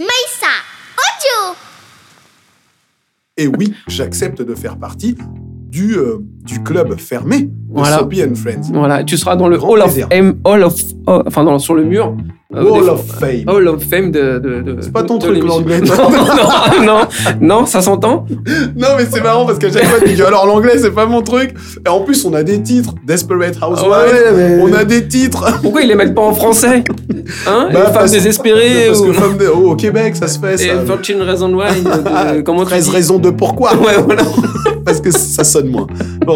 Maïssa, audio. Et oui, j'accepte de faire partie du, euh, du club fermé de Voilà. Soapy and Friends. Voilà, tu seras dans le Grand Hall of Hall of, oh, enfin dans, sur le mur. euh, des- of Fame. Hall of Fame de. de, de C'est pas ton de truc, l'anglais. Non, non, non, non, ça s'entend Non, mais c'est marrant parce qu'à chaque fois, tu dis alors l'anglais, c'est pas mon truc. Et en plus, on a des titres Desperate Housewives. Ouais, mais- On a des titres. Pourquoi ils les mettent pas en français? Hein? Bah, femme parce- désespérée Parce ou... que femme de- oh, au Québec, ça se fait. Et Ça. 13 Reasons Why de- Ah, de- Comment tu 13 dis? raisons de pourquoi. Ouais, voilà. Parce que ça sonne moins.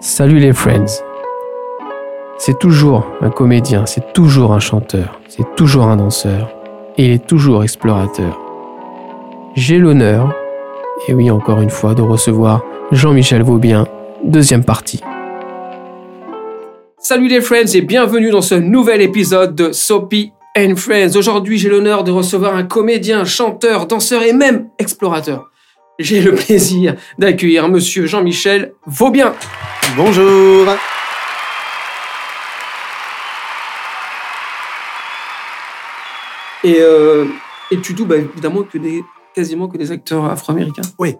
Salut les friends. C'est toujours un comédien, c'est toujours un chanteur, c'est toujours un danseur, et il est toujours explorateur. J'ai l'honneur, et oui encore une fois, de recevoir Jean-Michel Vaubien, deuxième partie. Salut les friends et bienvenue dans ce nouvel épisode de Soapy and Friends. Aujourd'hui j'ai l'honneur de recevoir un comédien, chanteur, danseur et même explorateur. J'ai le plaisir d'accueillir monsieur Jean-Michel Vaubien. Bonjour. Et, euh, et tu doubles bah, évidemment que des, quasiment que des acteurs afro-américains. Oui.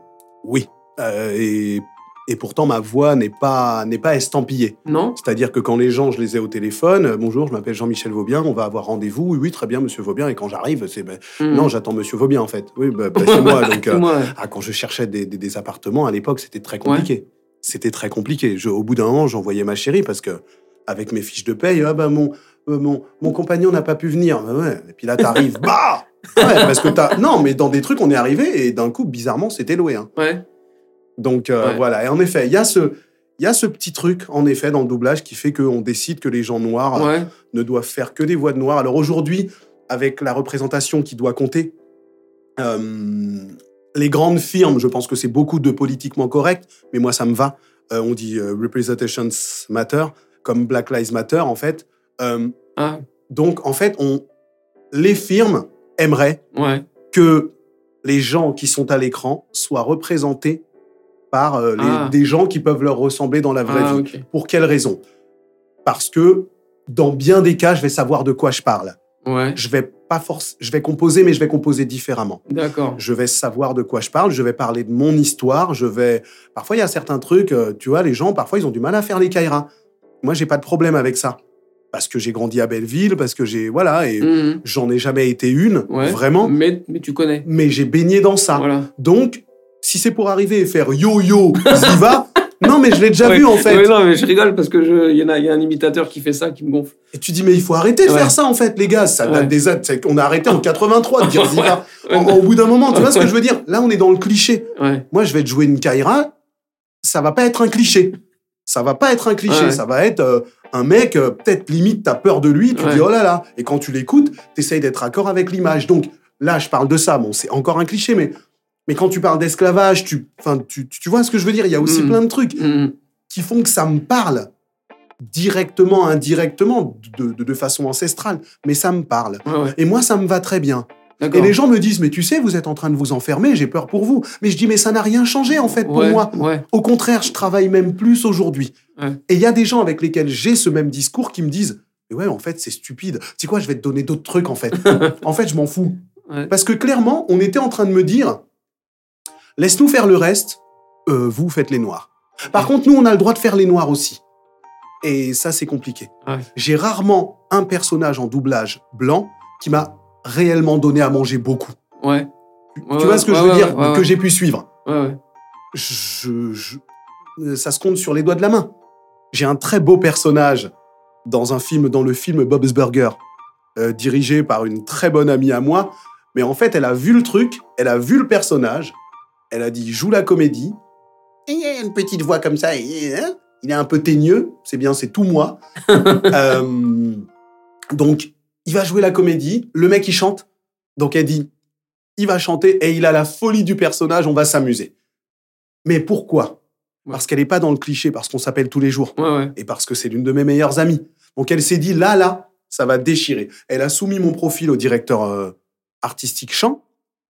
Euh, et, et pourtant, ma voix n'est pas, n'est pas estampillée. Non C'est-à-dire que quand les gens, je les ai au téléphone, euh, bonjour, je m'appelle Jean-Michel Vaubien, on va avoir rendez-vous. Oui, oui, très bien, monsieur Vaubien. Et quand j'arrive, c'est. ben, Hmm. Non, j'attends monsieur Vaubien, en fait. Oui, bah, bah, c'est moi. Donc, euh, Moi, ah, quand je cherchais des, des- des appartements, à l'époque, c'était très compliqué. C'était très compliqué. Je, au bout d'un moment, j'envoyais ma chérie parce que, avec mes fiches de paye, ah, bah, mon, euh, mon, mon compagnon n'a pas pu venir. Ouais. Et puis là, t'arrives, bah Ouais, parce que t'as. Non, mais dans des trucs, on est arrivé et d'un coup, bizarrement, c'était loué. hein. ouais. Donc euh, voilà, et en effet, il y, a ce- il y a ce petit truc, en effet, dans le doublage qui fait qu'on décide que les gens noirs euh, ne doivent faire que des voix de noirs. Alors aujourd'hui, avec la représentation qui doit compter, les grandes firmes, je pense que c'est beaucoup de politiquement correct, mais moi ça me va. On dit representations matter, comme Black Lives Matter en fait. Euh, Ah, donc en fait, on, les firmes aimeraient ouais. que les gens qui sont à l'écran soient représentés par euh, les- Ah. des gens qui peuvent leur ressembler dans la vraie Ah, vie. Pour quelle raison? Parce que dans bien des cas, je vais savoir de quoi je parle. Ouais. Je vais pas force, je vais composer, mais je vais composer différemment. D'accord. Je vais savoir de quoi je parle. Je vais parler de mon histoire. Je vais. Parfois, il y a certains trucs. euh, tu vois, les gens, parfois, ils ont du mal à faire les kairas. Moi, j'ai pas de problème avec ça parce que j'ai grandi à Belleville, parce que j'ai voilà et Mhm. j'en ai jamais été une Ouais. vraiment, Mais, mais tu connais. mais j'ai baigné dans ça. Voilà. Donc, si c'est pour arriver et faire yo-yo, Ziva, non, mais je l'ai déjà Ouais. vu en fait. Ouais, non, mais je rigole parce que je- il y en a, il y a un imitateur qui fait ça, qui me gonfle. Et tu dis, mais il faut arrêter de faire ça en fait, les gars. Ça date des qu'on a arrêté en 83 de dire Ziva. En- au bout d'un moment, tu vois ce que je veux dire? Là, on est dans le cliché. Moi, je vais te jouer une Kaira, ça va pas être un cliché. Ça va pas être un cliché. Ouais. Ça va être euh, un mec, euh, peut-être limite, t'as peur de lui, tu Ouais. dis, oh là là. Et quand tu l'écoutes, t'essayes d'être raccord avec l'image. Donc, là, je parle de ça. Bon, c'est encore un cliché, mais. Mais quand tu parles d'esclavage, tu, tu, tu vois ce que je veux dire? Il y a aussi Mm. plein de trucs. Mhm. qui font que ça me parle directement, indirectement, de, de- de façon ancestrale, mais ça me parle. Ouais. Et moi, ça me va très bien. Et les gens me disent, mais tu sais, vous êtes en train de vous enfermer, j'ai peur pour vous. Mais je dis, mais ça n'a rien changé en fait pour ouais, moi. Ouais. Au contraire, je travaille même plus aujourd'hui. Ouais. Et il y a des gens avec lesquels j'ai ce même discours qui me disent, mais ouais, en fait, c'est stupide. Tu sais quoi, je vais te donner d'autres trucs en fait. en fait, je m'en fous. Parce que clairement, on était en train de me dire, laisse-nous faire le reste, euh, vous faites les noirs. Par contre, nous, on a le droit de faire les noirs aussi. Et ça, c'est compliqué. J'ai rarement un personnage en doublage blanc qui m'a réellement donné à manger beaucoup. Ouais. Tu Ouais, vois ce que je veux dire. Que j'ai pu suivre. Ouais, ouais. Je, je- ça se compte sur les doigts de la main. J'ai un très beau personnage dans un film, dans le film Bob's Burger, euh, dirigé par une très bonne amie à moi. Mais en fait, elle a vu le truc, elle a vu le personnage, elle a dit joue la comédie. Et il y a une petite voix comme ça, et, hein, il est un peu teigneux, c'est bien, c'est tout moi. Euh, donc, il va jouer la comédie, le mec il chante, donc elle dit il va chanter et il a la folie du personnage, on va s'amuser. Mais pourquoi? Parce qu'elle n'est pas dans le cliché, parce qu'on s'appelle tous les jours. Ouais, ouais. et parce que c'est l'une de mes meilleures amies. Donc elle s'est dit, là, là, ça va déchirer. Elle a soumis mon profil au directeur euh, artistique chant,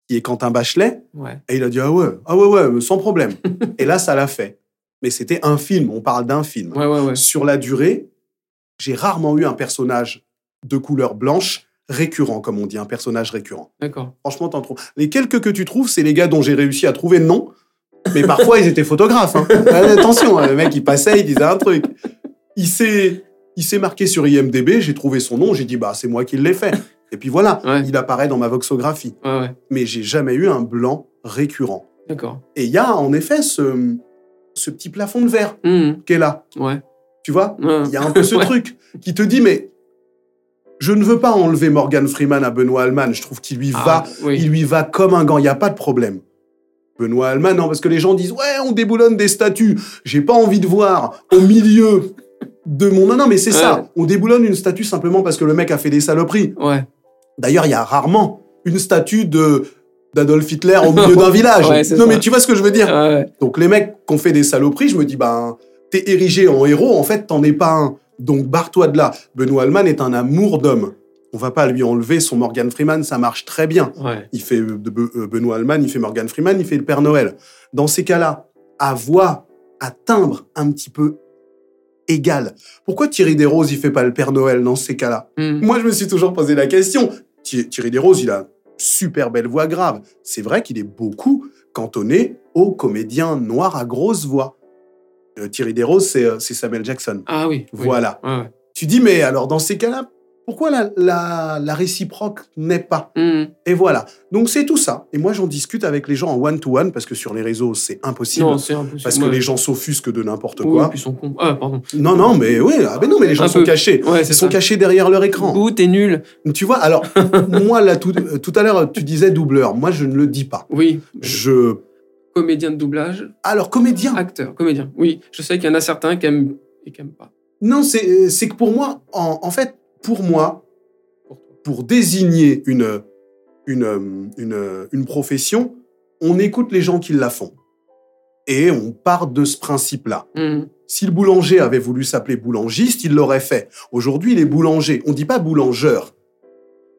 qui est Quentin Bachelet, Ouais. et il a dit, ah ouais, ah ouais, ouais, sans problème. et là, ça l'a fait. Mais c'était un film, on parle d'un film. Ouais, ouais, ouais. Sur la durée, j'ai rarement eu un personnage de couleur blanche récurrent, comme on dit, un personnage récurrent. D'accord. Franchement, t'en trouves. Les quelques que tu trouves, c'est les gars dont j'ai réussi à trouver le nom. Mais parfois, ils étaient photographes. hein. Attention, hein, le mec, il passait, il disait un truc. Il s'est, il s'est marqué sur IMDB, j'ai trouvé son nom, j'ai dit, bah, c'est moi qui l'ai fait. Et puis voilà, Ouais. il apparaît dans ma voxographie. Ouais, ouais. Mais j'ai jamais eu un blanc récurrent. D'accord. Et il y a, en effet, ce, ce petit plafond de verre Mhm. qui est là. Ouais. Tu vois. Il y a un peu ce truc qui te dit, mais je ne veux pas enlever Morgan Freeman à Benoît Alman. Je trouve qu'il lui Ah, va oui. il lui va comme un gant, il n'y a pas de problème. Benoît Alman, non, parce que les gens disent Ouais, on déboulonne des statues. J'ai pas envie de voir au milieu de mon. Non, non, mais c'est ça. On déboulonne une statue simplement parce que le mec a fait des saloperies. Ouais. D'ailleurs, il y a rarement une statue de d'Adolf Hitler au milieu d'un village. Ouais, non, ça. mais tu vois ce que je veux dire ouais. Donc, les mecs qui ont fait des saloperies, je me dis Ben, t'es érigé en héros, en fait, t'en es pas un. Donc, barre-toi de là. Benoît Alman est un amour d'homme. On va pas lui enlever son Morgan Freeman, ça marche très bien. Ouais. Il fait euh, de euh, Benoît Alman, il fait Morgan Freeman, il fait le Père Noël. Dans ces cas-là, à voix, à timbre un petit peu égal. Pourquoi Thierry Desroses, il fait pas le Père Noël dans ces cas-là? Mhm. Moi, je me suis toujours posé la question. Thi- Thierry Desroses, il a une super belle voix grave. C'est vrai qu'il est beaucoup cantonné aux comédiens noirs à grosse voix. Euh, Thierry Desroses, c'est euh, c'est Samuel Jackson. Ah oui. oui. Voilà. Ouais. Tu dis, mais alors dans ces cas-là, pourquoi la, la, la réciproque n'est pas? Mhm. et voilà. Donc c'est tout ça. Et moi, j'en discute avec les gens en one-to-one parce que sur les réseaux, c'est impossible. Non, c'est impossible. parce que les gens s'offusquent de n'importe Oui, quoi. puis sont. Ah, pardon. Non, non, mais oui. Ah, ben non, mais les gens Un sont peu. cachés. Ouais, Ils sont ça. cachés derrière leur écran. Ouh, t'es nul. Tu vois, alors, moi, là, tout, euh, tout à l'heure, tu disais doubleur. Moi, je ne le dis pas. Oui. Je. Comédien de doublage, Alors, comédien. acteur, comédien. Oui, je sais qu'il y en a certains qui aiment et qui aiment pas. Non, c'est c'est que pour moi, en, en fait, pour moi, Pour désigner une, une, une, une profession, on écoute les gens qui la font. Et on part de ce principe-là. Mhm. Si le boulanger avait voulu s'appeler boulangiste, il l'aurait fait. Aujourd'hui, il est boulanger. On ne dit pas boulangeur.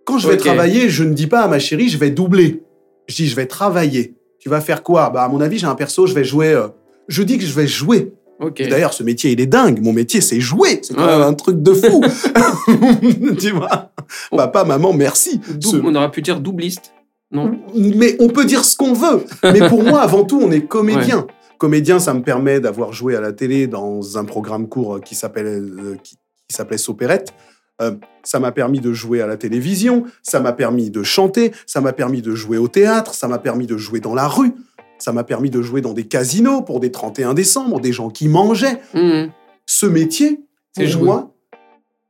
Quand je vais travailler, je ne dis pas à ma chérie, je vais doubler. Je dis, je vais travailler. Tu vas faire quoi? Bah, à mon avis, j'ai un perso, je vais jouer. euh, Je dis que je vais jouer. Ok. D'ailleurs, ce métier, il est dingue. Mon métier, c'est jouer. C'est quand Ouais. même un truc de fou. tu vois? Papa, maman, merci. Dou- Ce- On aurait pu dire doubliste. Non? Mais on peut dire ce qu'on veut. Mais pour moi, avant tout, on est comédien. Comédien, ça me permet d'avoir joué à la télé dans un programme court qui s'appelle euh, qui, qui s'appelait Sopérette. Euh, ça m'a permis de jouer à la télévision, ça m'a permis de chanter, ça m'a permis de jouer au théâtre, ça m'a permis de jouer dans la rue, ça m'a permis de jouer dans des casinos pour des 31 décembre, des gens qui mangeaient. Mhm. Ce métier, C'est jouer. moi,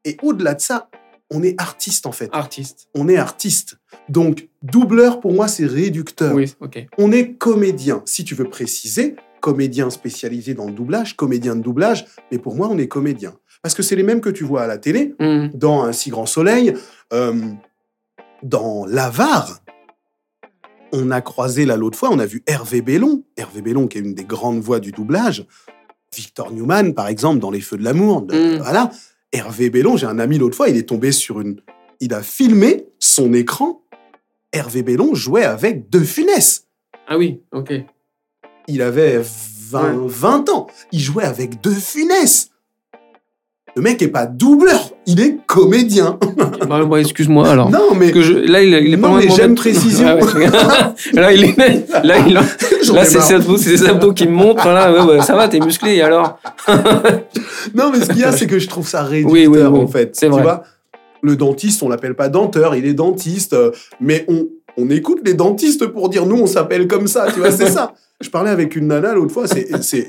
et au-delà de ça, on est artiste en fait. Artiste. On est artiste. Donc, doubleur, pour moi, c'est réducteur. Oui, ok. On est comédien. Si tu veux préciser, comédien spécialisé dans le doublage, comédien de doublage, mais pour moi, on est comédien. Parce que c'est les mêmes que tu vois à la télé, Mhm. dans Un si grand soleil, euh, dans L'Avare. On a croisé là l'autre fois, on a vu Hervé Bellon. Hervé Bellon, qui est une des grandes voix du doublage. Victor Newman, par exemple, dans Les Feux de l'amour. Mm. Voilà. Hervé Bellon, j'ai un ami l'autre fois, il est tombé sur une. Il a filmé son écran. Hervé Bellon jouait avec De Funès. Ah oui, ok. Il avait 20, Ouais. 20 ans. Il jouait avec De Funès. Le mec est pas doubleur, il est comédien. Bah, bah, excuse-moi alors. non, mais Parce que je- là, il, il est pas Non, mais j'aime précision. Ah ouais. là, il est, là, il, là c'est ses abdos, abdos qui me montrent. Là, ouais, ça va, t'es musclé alors. Non, mais ce qu'il y a, c'est que je trouve ça réducteur, Oui, oui, oui, en fait. c'est vrai. vois, le dentiste, on l'appelle pas denteur, il est dentiste, euh, mais on, on écoute les dentistes pour dire nous, on s'appelle comme ça, tu vois, c'est ça. Je parlais avec une nana l'autre fois, c'est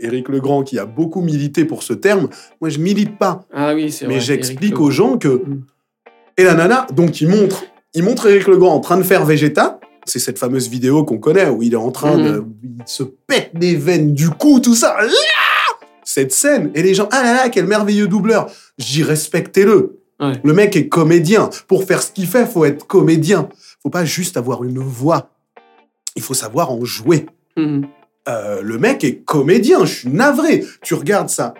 Éric Legrand qui a beaucoup milité pour ce terme. Moi, je milite pas, Ah oui, c'est vrai. mais j'explique aux gens que. Mm. Et la nana, donc, il montre, il montre Éric Legrand en train de faire Vegeta. C'est cette fameuse vidéo qu'on connaît où il est en train de. Il se pète les veines du cou, tout ça. Cette scène. Et les gens, ah là là, quel merveilleux doubleur. J'y respectez-le. Ouais. Le mec est comédien. Pour faire ce qu'il fait, faut être comédien. Faut pas juste avoir une voix. Il faut savoir en jouer. Mhm. Euh, le mec est comédien, je suis navré. Tu regardes sa,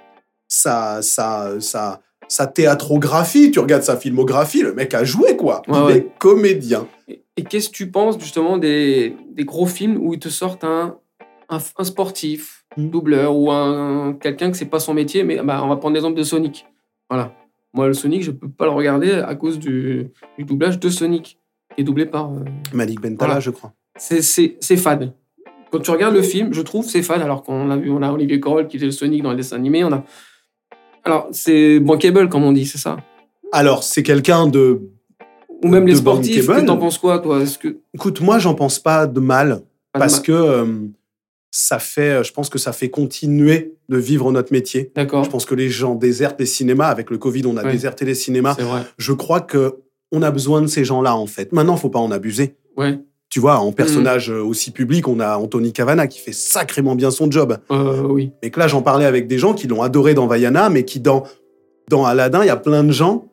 sa, sa, sa, sa théâtrographie, tu regardes sa filmographie, le mec a joué, quoi. Ouais, il ouais. est comédien. Et, et qu'est-ce que tu penses justement des, des gros films où ils te sortent un, un, un sportif, Mm. doubleur ou un, quelqu'un que c'est pas son métier, mais bah, on va prendre l'exemple de Sonic. Voilà. Moi, le Sonic, je peux pas le regarder à cause du, du doublage de Sonic, est doublé par. euh, Malik Bentala, Voilà. je crois. c'est- fade. Quand tu regardes le film, je trouve c'est fade, alors qu'on a vu, on a Olivier Carroll qui faisait le Sonic dans les dessins animés, on a. Alors, c'est bankable, comme on dit, c'est ça? Alors, c'est quelqu'un de. Ou même les sportifs, t'en penses quoi, toi? Que. Écoute, moi, j'en pense pas de mal. pas de parce que euh, ça fait, je pense que ça fait continuer de vivre notre métier. D'accord, Je pense que les gens désertent les cinémas. Avec le Covid, on a déserté les cinémas. c'est vrai. Je crois que on a besoin de ces gens-là, en fait. Maintenant, faut pas en abuser. Ouais. Tu vois, en Mm. personnage euh, aussi public, on a Anthony Cavana qui fait sacrément bien son job. Euh, oui. Mais que là, j'en parlais avec des gens qui l'ont adoré dans Vaiana, mais qui, dans, dans Aladdin, il y a plein de gens,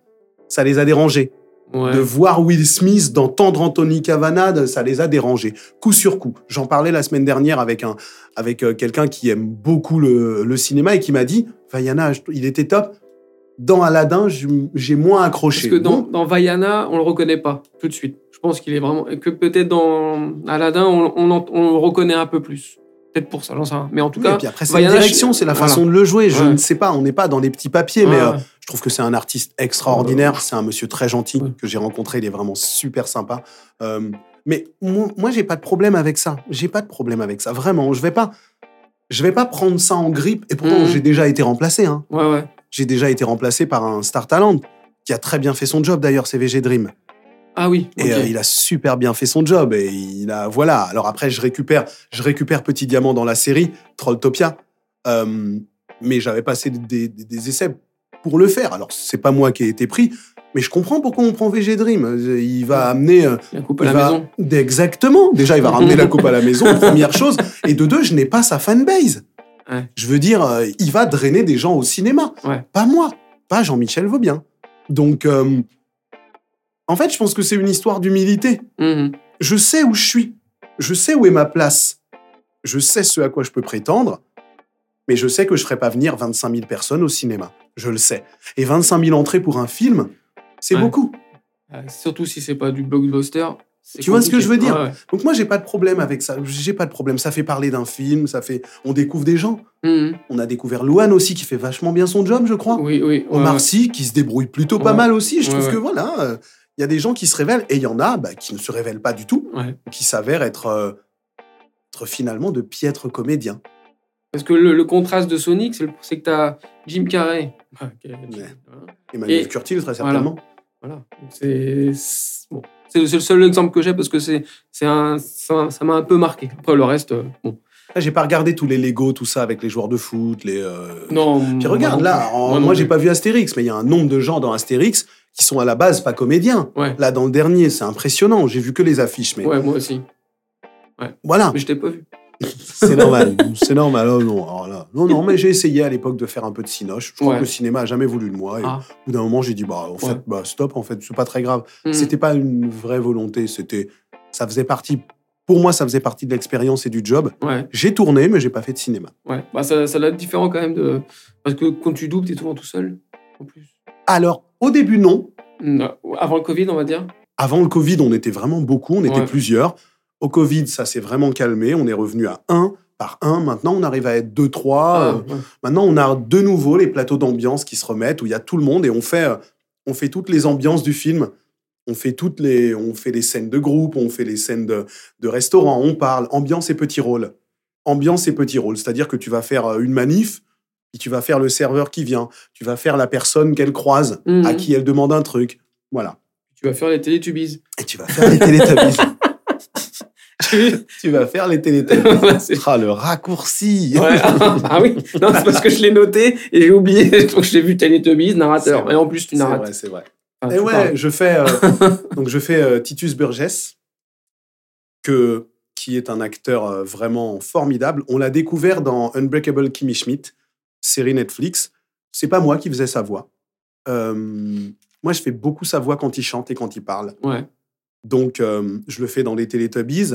ça les a dérangés. Ouais. De voir Will Smith, d'entendre Anthony Cavana, ça les a dérangés, coup sur coup. J'en parlais la semaine dernière avec, un, avec euh, quelqu'un qui aime beaucoup le, le cinéma et qui m'a dit Vaiana, il était top. Dans Aladdin, j'ai moins Parce accroché. que dans, dans Vaiana, on le reconnaît pas tout de suite. Je pense qu'il est vraiment. Que peut-être dans Aladdin, on, on, en- on le reconnaît un peu plus. Peut-être pour ça, j'en sais rien. Mais en tout oui, cas. et puis après, c'est la direction, c'est la voilà. façon de le jouer. Je Ouais. ne sais pas, on n'est pas dans les petits papiers, mais euh, je trouve que c'est un artiste extraordinaire. Ouais. C'est un monsieur très gentil que j'ai rencontré. Il est vraiment super sympa. Euh, mais moi, moi j'ai pas de problème avec ça. J'ai pas de problème avec ça. Vraiment, je vais pas, je vais pas prendre ça en grippe. Et pourtant, Mhm. j'ai déjà été remplacé. Hein. Ouais, ouais. J'ai déjà été remplacé par un star talent qui a très bien fait son job d'ailleurs. C'est VG Dream. Ah oui. Et euh, il a super bien fait son job. Et il a, voilà. Alors après, je récupère, je récupère Petit Diamant dans la série, Trolltopia. Euh, mais j'avais passé des, des- des essais pour le faire. Alors, c'est pas moi qui ai été pris, mais je comprends pourquoi on prend VG Dream. Il va amener. euh, Il y a coupe à la va- maison. Exactement. Déjà, il va ramener la coupe à la maison, première chose. Et de deux, je n'ai pas sa fanbase. Ouais. Je veux dire, euh, il va drainer des gens au cinéma. Ouais. Pas moi. Pas Jean-Michel Vaubien. Donc, euh, en fait, je pense que c'est une histoire d'humilité. Mhm. Je sais où je suis. Je sais où est ma place. Je sais ce à quoi je peux prétendre. Mais je sais que je ne ferai pas venir 25 000 personnes au cinéma. Je le sais. Et 25 000 entrées pour un film, c'est Ouais. beaucoup. Euh, Surtout si c'est pas du blockbuster. Tu vois ce que je veux dire Ouais, ouais. Donc moi, j'ai pas de problème avec ça. J'ai pas de problème. Ça fait parler d'un film, ça fait... On découvre des gens. Mhm. On a découvert Louane aussi, qui fait vachement bien son job, je crois. Oui, oui. ouais, Omar. Sy, qui se débrouille plutôt pas mal aussi. Je trouve que voilà, euh, il y a des gens qui se révèlent et il y en a bah, qui ne se révèlent pas du tout, qui s'avèrent être, euh, être finalement de piètres comédiens. Parce que le, le contraste de Sonic, c'est que tu as Jim Carrey. Ok, Jim, Ouais. voilà. Emmanuel Et- Curtil, très voilà. certainement. Voilà. C'est c'est- bon. C'est le, seul exemple que j'ai parce que c'est c'est un ça ça m'a un peu marqué. Après le reste, euh, bon. Là, J'ai pas regardé tous les Lego, tout ça avec les joueurs de foot, les. euh, Non. Puis regarde, là, en- Moi moi, j'ai pas vu Astérix, mais il y a un nombre de gens dans Astérix qui sont à la base pas comédiens. Ouais. Là, dans le dernier, c'est impressionnant. J'ai vu que les affiches, mais Ouais, moi aussi. voilà, Mais je t'ai pas vu. C'est normal. c'est normal. Oh, non, alors là, non, non, mais j'ai essayé à l'époque de faire un peu de cinoche. Je crois Ouais. que le cinéma a jamais voulu de moi. Et Ah. au bout d'un moment, j'ai dit, bah, en fait, bah, stop, en fait, c'est pas très grave. Mhm. C'était pas une vraie volonté. C'était, ça faisait partie, pour moi, ça faisait partie de l'expérience et du job. Ouais, J'ai tourné, mais j'ai pas fait de cinéma. ouais. Bah, ça, ça doit être différent quand même de. Parce que quand tu doubles, t'es souvent tout seul. En plus. Alors, au début, non. Non, Avant le Covid, on va dire. Avant le Covid, on était vraiment beaucoup, on était plusieurs. Au Covid, ça s'est vraiment calmé. On est revenu à un par un. Maintenant, on arrive à être deux, trois. Ah, Euh, ouais. Maintenant, on a de nouveau les plateaux d'ambiance qui se remettent, où il y a tout le monde et on fait, euh, on fait toutes les ambiances du film. On fait toutes les, on fait les scènes de groupe, on fait les scènes de, de restaurant, on parle ambiance et petit rôle. Ambiance et petit rôle, c'est-à-dire que tu vas faire euh, une manif, puis tu vas faire le serveur qui vient, tu vas faire la personne qu'elle croise, Mhm. à qui elle demande un truc, voilà. Tu vas faire les Télétubies. Et tu vas faire les Télétabbies. tu vas faire les c'est- Ah, le raccourci. Ouais. ah oui, non, c'est parce que je l'ai noté et j'ai oublié. Donc j'ai vu Teletubbies, C'est narrateur. Et en plus, tu C'est narrates. vrai, c'est vrai. Et ouais, parles. je fais euh, donc je fais euh, Titus Burgess, que qui est un acteur euh, vraiment formidable. On l'a découvert dans Unbreakable Kimmy Schmidt, série Netflix. C'est pas moi qui faisais sa voix. Moi, je fais beaucoup sa voix quand il chante et quand il parle. Ouais. Donc, euh, je le fais dans les Teletubbies.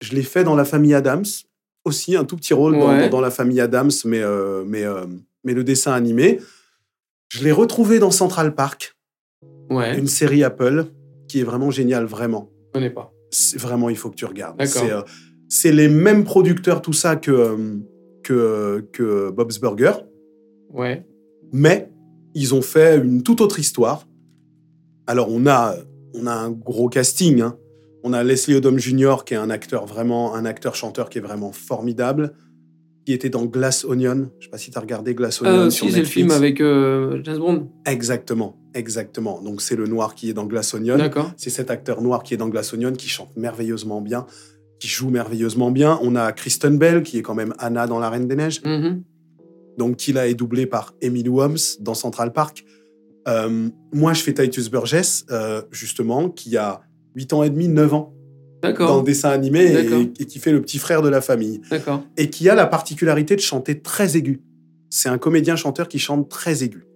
Je l'ai fait dans La Famille Adams aussi un tout petit rôle dans, Ouais. dans- dans la famille Adams, mais, euh, mais, euh, mais le dessin animé. Je l'ai retrouvé dans Central Park, Ouais. une série Apple qui est vraiment géniale, vraiment. Je connais pas. Vraiment, il faut que tu regardes. C'est euh, c'est les mêmes producteurs, tout ça, que, que, que Bob's Burger, Ouais. mais ils ont fait une toute autre histoire. Alors, on a, on a un gros casting. hein. On a Leslie Odom Jr., qui est un acteur vraiment, un acteur-chanteur qui est vraiment formidable, qui était dans Glass Onion. Je sais pas si tu as regardé Glass Onion Euh, sur si, c'est le film avec euh, James Bond. Exactement, exactement. Donc, c'est le noir qui est dans Glass Onion. D'accord. C'est cet acteur noir qui est dans Glass Onion, qui chante merveilleusement bien, qui joue merveilleusement bien. On a Kristen Bell, qui est quand même Anna dans La Reine des Neiges. Mhm. donc qui là est doublé par Emily Holmes dans Central Park. Euh, moi, je fais Titus Burgess, euh, justement, qui a 8 ans et demi, 9 ans dans le dessin animé et, et qui fait le petit frère de la famille. Et qui a la particularité de chanter très aigu. C'est un comédien-chanteur qui chante très aigu.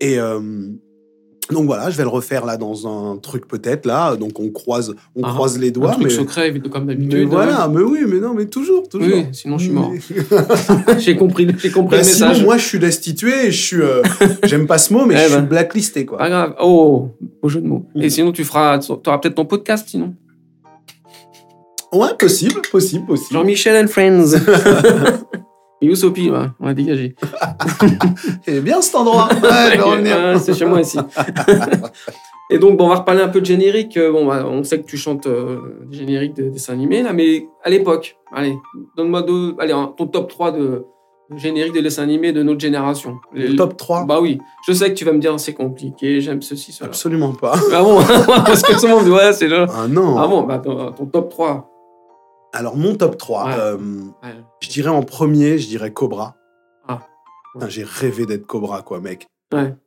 Et euh, donc voilà, je vais le refaire là dans un truc peut-être là. Donc on croise, on Ah, croise les Un doigts. truc mais, secret, comme mais d'habitude. voilà, hein. mais oui, mais non, mais toujours, toujours. Oui, sinon je suis mort. Mais- J'ai compris, j'ai compris Bah, le sinon, message. moi, je suis destitué je suis. euh, J'aime pas ce mot, mais Eh je suis ben. blacklisté, quoi. Pas grave. Oh, beau jeu de mots. Mm. Et sinon, tu feras, tu auras peut-être ton podcast, sinon. Ouais, possible, possible, possible. Jean-Michel and Friends. Yousopi, ouais, on va dégager. C'est bien cet endroit. Ouais, je vais revenir. Ah, c'est chez moi ici. Et donc, bon, on va reparler un peu de générique. Euh, Bon, bah, on sait que tu chantes euh, des génériques de dessins animés, là, mais à l'époque, allez, donne-moi deux, allez, ton top 3 de génériques de dessins animés de notre génération. Le top 3 Bah oui, je sais que tu vas me dire c'est compliqué, j'aime ceci, cela. Absolument pas. Ah bon Parce que tout le monde ouais, c'est là. Ah non. Ah bon, bah ton, ton top 3. Alors, mon top 3, Ouais. euh, Ouais. je dirais en premier, je dirais Cobra. Ah. J'ai rêvé d'être Cobra, quoi, mec.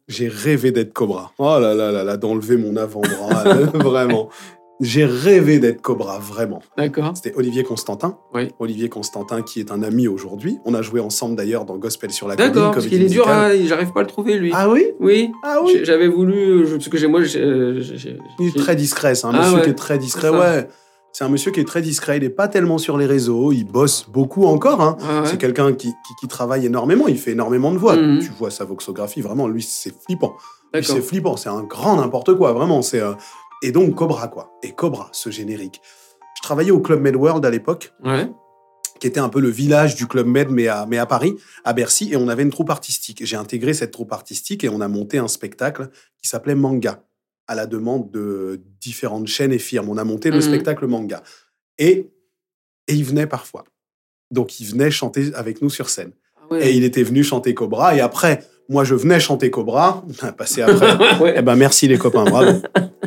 J'ai rêvé d'être Cobra. Oh là là là là, d'enlever mon avant-bras, là, vraiment. J'ai rêvé d'être Cobra, vraiment. D'accord. C'était Olivier Constantin. Oui. Olivier Constantin, qui est un ami aujourd'hui. On a joué ensemble d'ailleurs dans Gospel sur la colline. D'accord, parce qu'il est dur, à- j'arrive pas à le trouver lui. Ah oui? Oui. Ah oui? J'avais voulu, je- parce que j'ai moi, euh, j'ai- Il est très discret, c'est un Ah monsieur ouais. qui est très discret, ouais. C'est un monsieur qui est très discret, il n'est pas tellement sur les réseaux, il bosse beaucoup encore. Hein. Ouais. C'est quelqu'un qui, qui- qui travaille énormément, il fait énormément de voix. Mhm. Tu vois sa voxographie, vraiment, lui, c'est flippant. Lui. C'est flippant, c'est un grand n'importe quoi, vraiment. C'est euh, Et donc, Cobra, quoi. Et Cobra, ce générique. Je travaillais au Club Med World à l'époque, Ouais. qui était un peu le village du Club Med, mais à, mais à Paris, à Bercy, et on avait une troupe artistique. J'ai intégré cette troupe artistique et on a monté un spectacle qui s'appelait Manga, à la demande de différentes chaînes et firmes. On a monté le Mhm. spectacle Manga. Et, et il venait parfois. Donc, il venait chanter avec nous sur scène. Ah. Et il était venu chanter Cobra, et après, moi, je venais chanter Cobra, passé après. ouais. eh ben, merci les copains, bravo.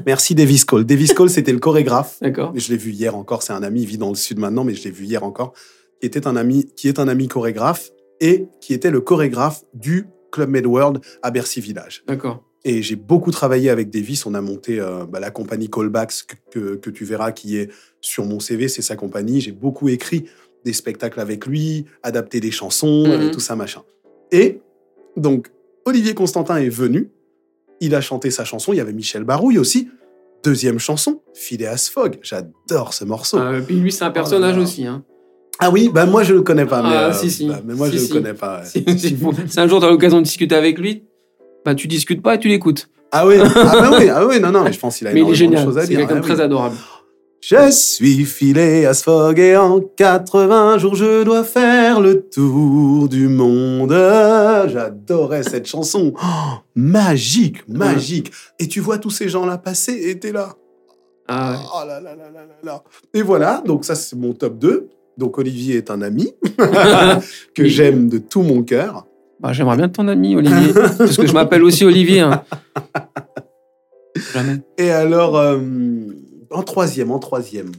merci Davis Cole. Davis Cole, c'était le chorégraphe. D'accord. Je l'ai vu hier encore, c'est un ami, il vit dans le sud maintenant, mais je l'ai vu hier encore, qui était un ami, qui est un ami chorégraphe et qui était le chorégraphe du Club Med World à Bercy Village. D'accord. Et j'ai beaucoup travaillé avec Davis. On a monté euh, bah, la compagnie Callbacks que, que, que tu verras qui est sur mon CV, c'est sa compagnie. J'ai beaucoup écrit des spectacles avec lui, adapté des chansons, Mhm. euh, tout ça machin. Et donc Olivier Constantin est venu. Il a chanté sa chanson. Il y avait Michel Barouille aussi. Deuxième chanson, Phileas Fogg. J'adore ce morceau. Euh, puis lui, c'est un personnage Oh là. aussi. Hein. Ah oui, bah moi je le connais pas. mais, Ah, euh, si, si. bah, mais moi Si, je si. le connais pas. ouais. Si, si, bon. Si un jour tu as l'occasion de discuter avec lui, bah tu discutes pas et tu l'écoutes. Ah oui, ah bah oui, ah oui, non non, mais je pense qu'il a Mais il est génial. à C'est quelqu'un de ah très adorable. Je suis Phileas Fogg et en 80 jours je dois faire le tour du monde. J'adorais cette chanson. Oh, magique, magique. Et tu vois tous ces gens-là passer et t'es là. Ah ouais. Oh là là là là là. Et voilà, donc ça c'est mon top 2. Donc Olivier est un ami que j'aime de tout mon cœur. Bah, J'aimerais bien ton ami, Olivier. parce que je m'appelle aussi Olivier. hein. Jamais. Et alors, euh, en troisième, en troisième,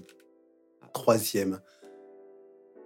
troisième.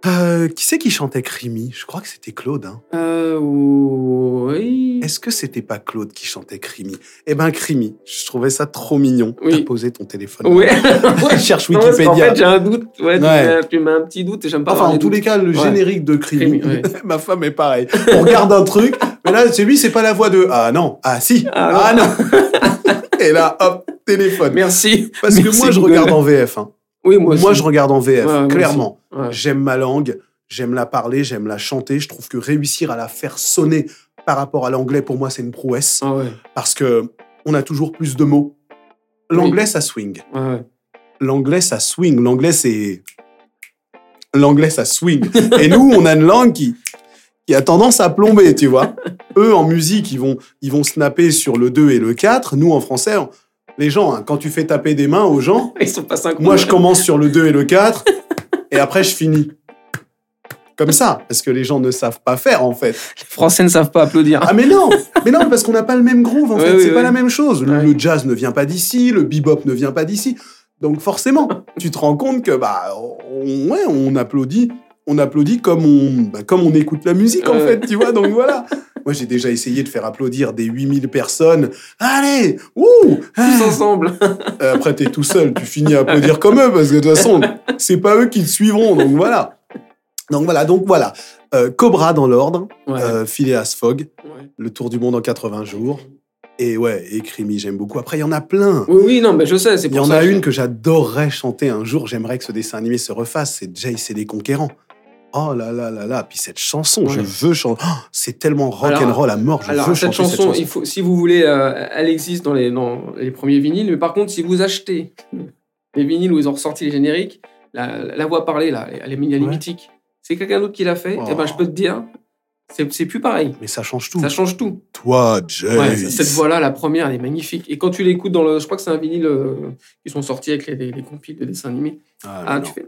Euh, qui c'est qui chantait Crimi? Je crois que c'était Claude. hein. Euh, oui. Est-ce que c'était pas Claude qui chantait Crimi? Eh ben Crimi, je trouvais ça trop mignon. Oui. T'as posé ton téléphone. Ouais. Je cherche Non, parce qu'en Wikipédia. fait, j'ai un doute. Ouais, Ouais. tu mets un petit doute et j'aime pas Enfin, en tous les cas, le Ouais. générique de Crimi, ma femme est pareil. On regarde un truc, mais là, c'est lui, c'est pas la voix de Ah non, ah si, Ah ah non. Et là, hop, téléphone. Merci. Parce que moi, je Google. regarde en VF. hein. Oui, moi je regarde en VF, Ouais, clairement. Ouais. J'aime ma langue, J'aime la parler, j'aime la chanter. Je trouve que réussir à la faire sonner par rapport à l'anglais, pour moi, c'est une prouesse. Ah ouais. Parce que on a toujours plus de mots. L'anglais, ça swing. L'anglais, ça swing. L'anglais, c'est. L'anglais, ça swing. Et nous, on a une langue qui, qui a tendance à plomber, tu vois. Eux, en musique, ils vont, ils vont snapper sur le 2 et le 4. Nous, en français, les gens, hein, quand tu fais taper des mains aux gens, Ils sont pas synchro. moi, je commence sur le 2 et le 4, et après, je finis. Comme ça, parce que les gens ne savent pas faire, en fait. Les Français ne savent pas applaudir. Ah, mais non Mais non, parce qu'on n'a pas le même groove, en Ouais, fait. oui, c'est pas la même chose. Le, Ouais. le jazz ne vient pas d'ici, le bebop ne vient pas d'ici. Donc, forcément, tu te rends compte que, bah, on, ouais, on applaudit. On applaudit comme on, bah, comme on écoute la musique, en fait, tu vois. Donc, voilà. Moi, j'ai déjà essayé de faire applaudir des 8000 personnes. Allez Ouh Tous ensemble. Euh, Après, t'es tout seul, tu finis à applaudir comme eux, parce que de toute façon, c'est pas eux qui te suivront, donc voilà. Donc voilà, donc voilà. Euh, Cobra dans l'ordre, Ouais. euh, Phileas Fogg, Ouais. Le Tour du Monde en 80 jours, et ouais, et Crimi, j'aime beaucoup. Après, il y en a plein. Oui, oui, non, mais je sais. C'est Il y pour en ça a que- une que j'adorerais chanter un jour, j'aimerais que ce dessin animé se refasse, c'est Jace et les Conquérants. Oh là là là là, puis cette chanson, je Ouais. veux chanter. Oh, c'est tellement rock Alors- and roll à mort, je Alors, veux cette chanter chanson, cette chanson. il faut, si vous voulez, euh, elle existe dans les, dans les premiers vinyles, mais par contre, si vous achetez les vinyles où ils ont ressorti les génériques, la, la voix parlée, là, elle est, elle est Ouais. mythique. C'est quelqu'un d'autre qui l'a fait, Oh. et ben je peux te dire, c'est c'est plus pareil. Mais ça change tout. Ça change tout. Toi, Ouais, Jace. cette voix-là, la première, elle est magnifique. Et quand tu l'écoutes dans le. Je crois que c'est un vinyle euh, qui sont sortis avec les, les, les compiles de dessins animés. Ah, Ah, tu fais.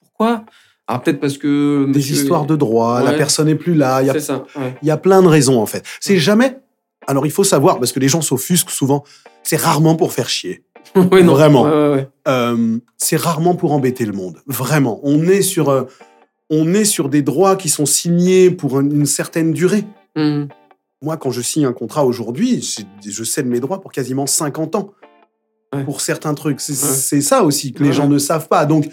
Pourquoi? Ah, peut-être parce que. Des monsieur- histoires de droit, la personne n'est plus là, il y a ça. ouais. Il y a plein de raisons, en fait. C'est jamais. Alors, il faut savoir, parce que les gens s'offusquent souvent, c'est rarement pour faire chier. Non. Vraiment. Ouais. Euh, c'est rarement pour embêter le monde. Vraiment. On est sur, euh, on est sur des droits qui sont signés pour un- une certaine durée. Mhm. Moi, quand je signe un contrat aujourd'hui, je cède mes droits pour quasiment 50 ans. Pour certains trucs. C'est ça aussi que les gens ne savent pas. Donc,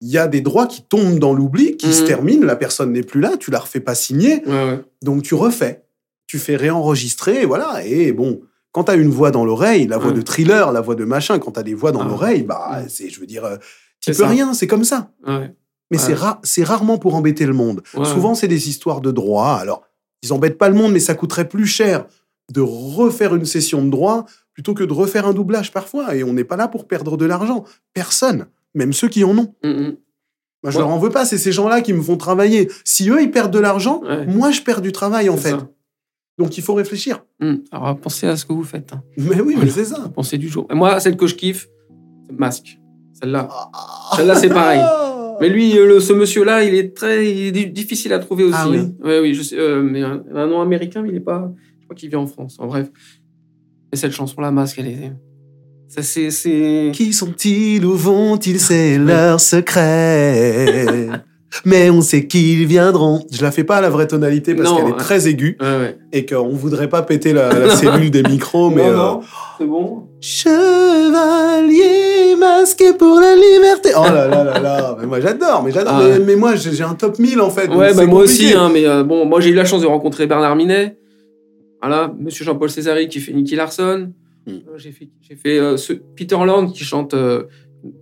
il y a des droits qui tombent dans l'oubli, qui se Mhm. terminent, la personne n'est plus là, tu la refais pas signer. Ouais, ouais. Donc tu refais, tu fais réenregistrer, voilà. Et bon, quand tu as une voix dans l'oreille, la voix Ouais. de thriller, la voix de machin, quand tu as des voix dans Ah. l'oreille, bah, Ouais. c'est, je veux dire, euh, tu peux ça. rien, c'est comme ça. Mais c'est, ra- c'est rarement pour embêter le monde. Souvent, c'est des histoires de droit. Alors, ils embêtent pas le monde, mais ça coûterait plus cher de refaire une session de droit plutôt que de refaire un doublage parfois. Et on n'est pas là pour perdre de l'argent. Personne, même ceux qui en ont. Mhm. Moi, je Ouais. leur en veux pas, c'est ces gens-là qui me font travailler. Si eux, ils perdent de l'argent, Ouais. moi, je perds du travail, en fait. ça. Donc, il faut réfléchir. Mhm. Alors, pensez à ce que vous faites. hein. Mais oui, mais c'est ça. Pensez du jour. Et moi, celle que je kiffe, c'est Masque. Celle-là. Ah. Celle-là, c'est pareil. Mais lui, euh, le- ce monsieur-là, il est très il est di- difficile à trouver aussi. Ah oui hein. Ouais, oui, je sais, euh, mais un, un nom américain, mais il est pas. Je crois qu'il vit en France. En bref. Et cette chanson-là, Masque, elle est. C'est. Qui sont-ils Où vont-ils C'est leur secret. Mais on sait qu'ils viendront. Je la fais pas à la vraie tonalité parce qu'elle est très aiguë Ouais, ouais. et qu'on voudrait pas péter la, la cellule des micros. Mais non, euh, non, c'est bon. Chevalier masqué pour la liberté. Oh là là là là. Mais moi j'adore, mais j'adore. Ah mais, ouais. mais moi j'ai un top 1000 en fait. Ouais, bah, moi compliqué. aussi, hein, mais euh, bon, moi j'ai eu la chance de rencontrer Bernard Minet. Voilà, Monsieur Jean-Paul Césari qui fait Nicky Larson. Mm. Euh, J'ai fait, j'ai fait euh, ce Peter Land qui chante, euh,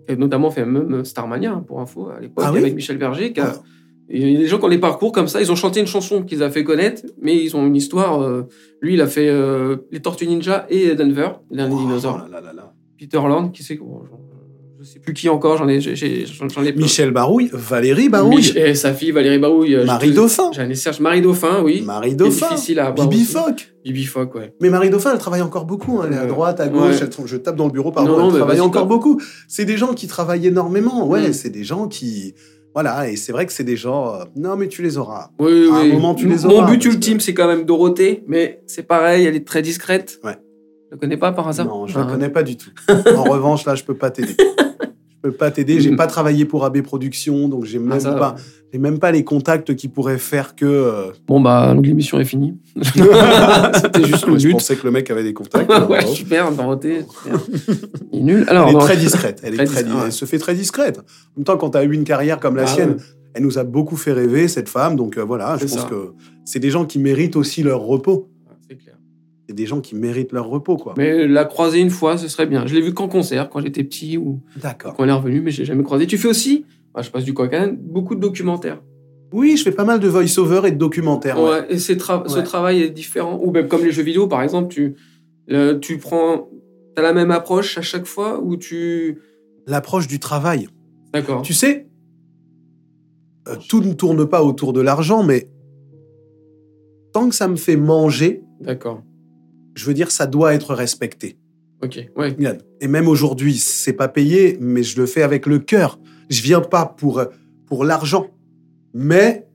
a notamment fait même Starmania, hein, pour info, à l'époque, Ah oui avec Michel Berger. qui a- Ah. Et Il y a des gens qui ont des parcours comme ça, ils ont chanté une chanson qu'ils a fait connaître, mais ils ont une histoire. euh, lui, il a fait Les Tortues Ninja et Denver, l'un des Oh dinosaures. Peter Land, qui Je sais plus qui encore, j'en ai, j'ai- j'en ai. Michel Barouille, Valérie Barouille, Mich- et sa fille Valérie Barouille. euh, Marie je- Dauphin, J'en ai Serge Marie Dauphin, oui. Marie Dauphin, difficile à avoir. Bibi. Fock. Bibi Fock, ouais. Mais Marie Dauphin, elle travaille encore beaucoup. hein. Elle est à Ouais. droite, à gauche. Ouais. elle- je tape dans le bureau, pardon. Non, elle travaille encore beaucoup. C'est des gens qui travaillent énormément. Ouais, Mm. c'est des gens qui. Voilà, et c'est vrai que c'est des gens. euh, Non, mais tu les auras. Oui, À un oui. moment, tu les Mon auras, but parce que- ultime, c'est quand même Dorothée, mais c'est pareil, elle est très discrète. Ouais. Je la connais pas par hasard? Non, je Ah. la connais pas du tout. en revanche, là, je peux pas t'aider. Je peux pas t'aider. J'ai Mm. pas travaillé pour AB Productions, donc j'ai même Ah, ça, pas. J'ai même pas les contacts qui pourraient faire que. euh, Bon, bah, donc l'émission est finie. C'était juste le Je but. pensais que le mec avait des contacts. ouais, Non. super, Dorothée. Il est nul. Alors, Elle est non, très discrète. Elle, est Très très discrète, ouais. elle se fait très discrète. En même temps, quand tu as eu une carrière comme la Ah sienne, ouais. elle nous a beaucoup fait rêver, cette femme. Donc euh, voilà, je pense ça. que c'est des gens qui méritent aussi leur repos. Des gens qui méritent leur repos, quoi. Mais la croiser une fois, ce serait bien. Je l'ai vu qu'en concert, quand j'étais petit ou D'accord. quand elle est revenue, mais je l'ai jamais croisé. Tu fais aussi, bah, je passe du coq à beaucoup de documentaires. Oui, je fais pas mal de voice-over et de documentaires. ouais. Ouais, et c'est tra- ce travail est différent. Ou même comme les jeux vidéo, par exemple, tu, euh, tu prends. T'as la même approche à chaque fois ou tu. L'approche du travail. D'accord. Tu sais, euh, tout ne tourne pas autour de l'argent, mais tant que ça me fait manger, D'accord. Je veux dire, ça doit être respecté. Ok. Ouais. Et même aujourd'hui, c'est pas payé, mais je le fais avec le cœur. Je viens pas pour, pour l'argent. Mais,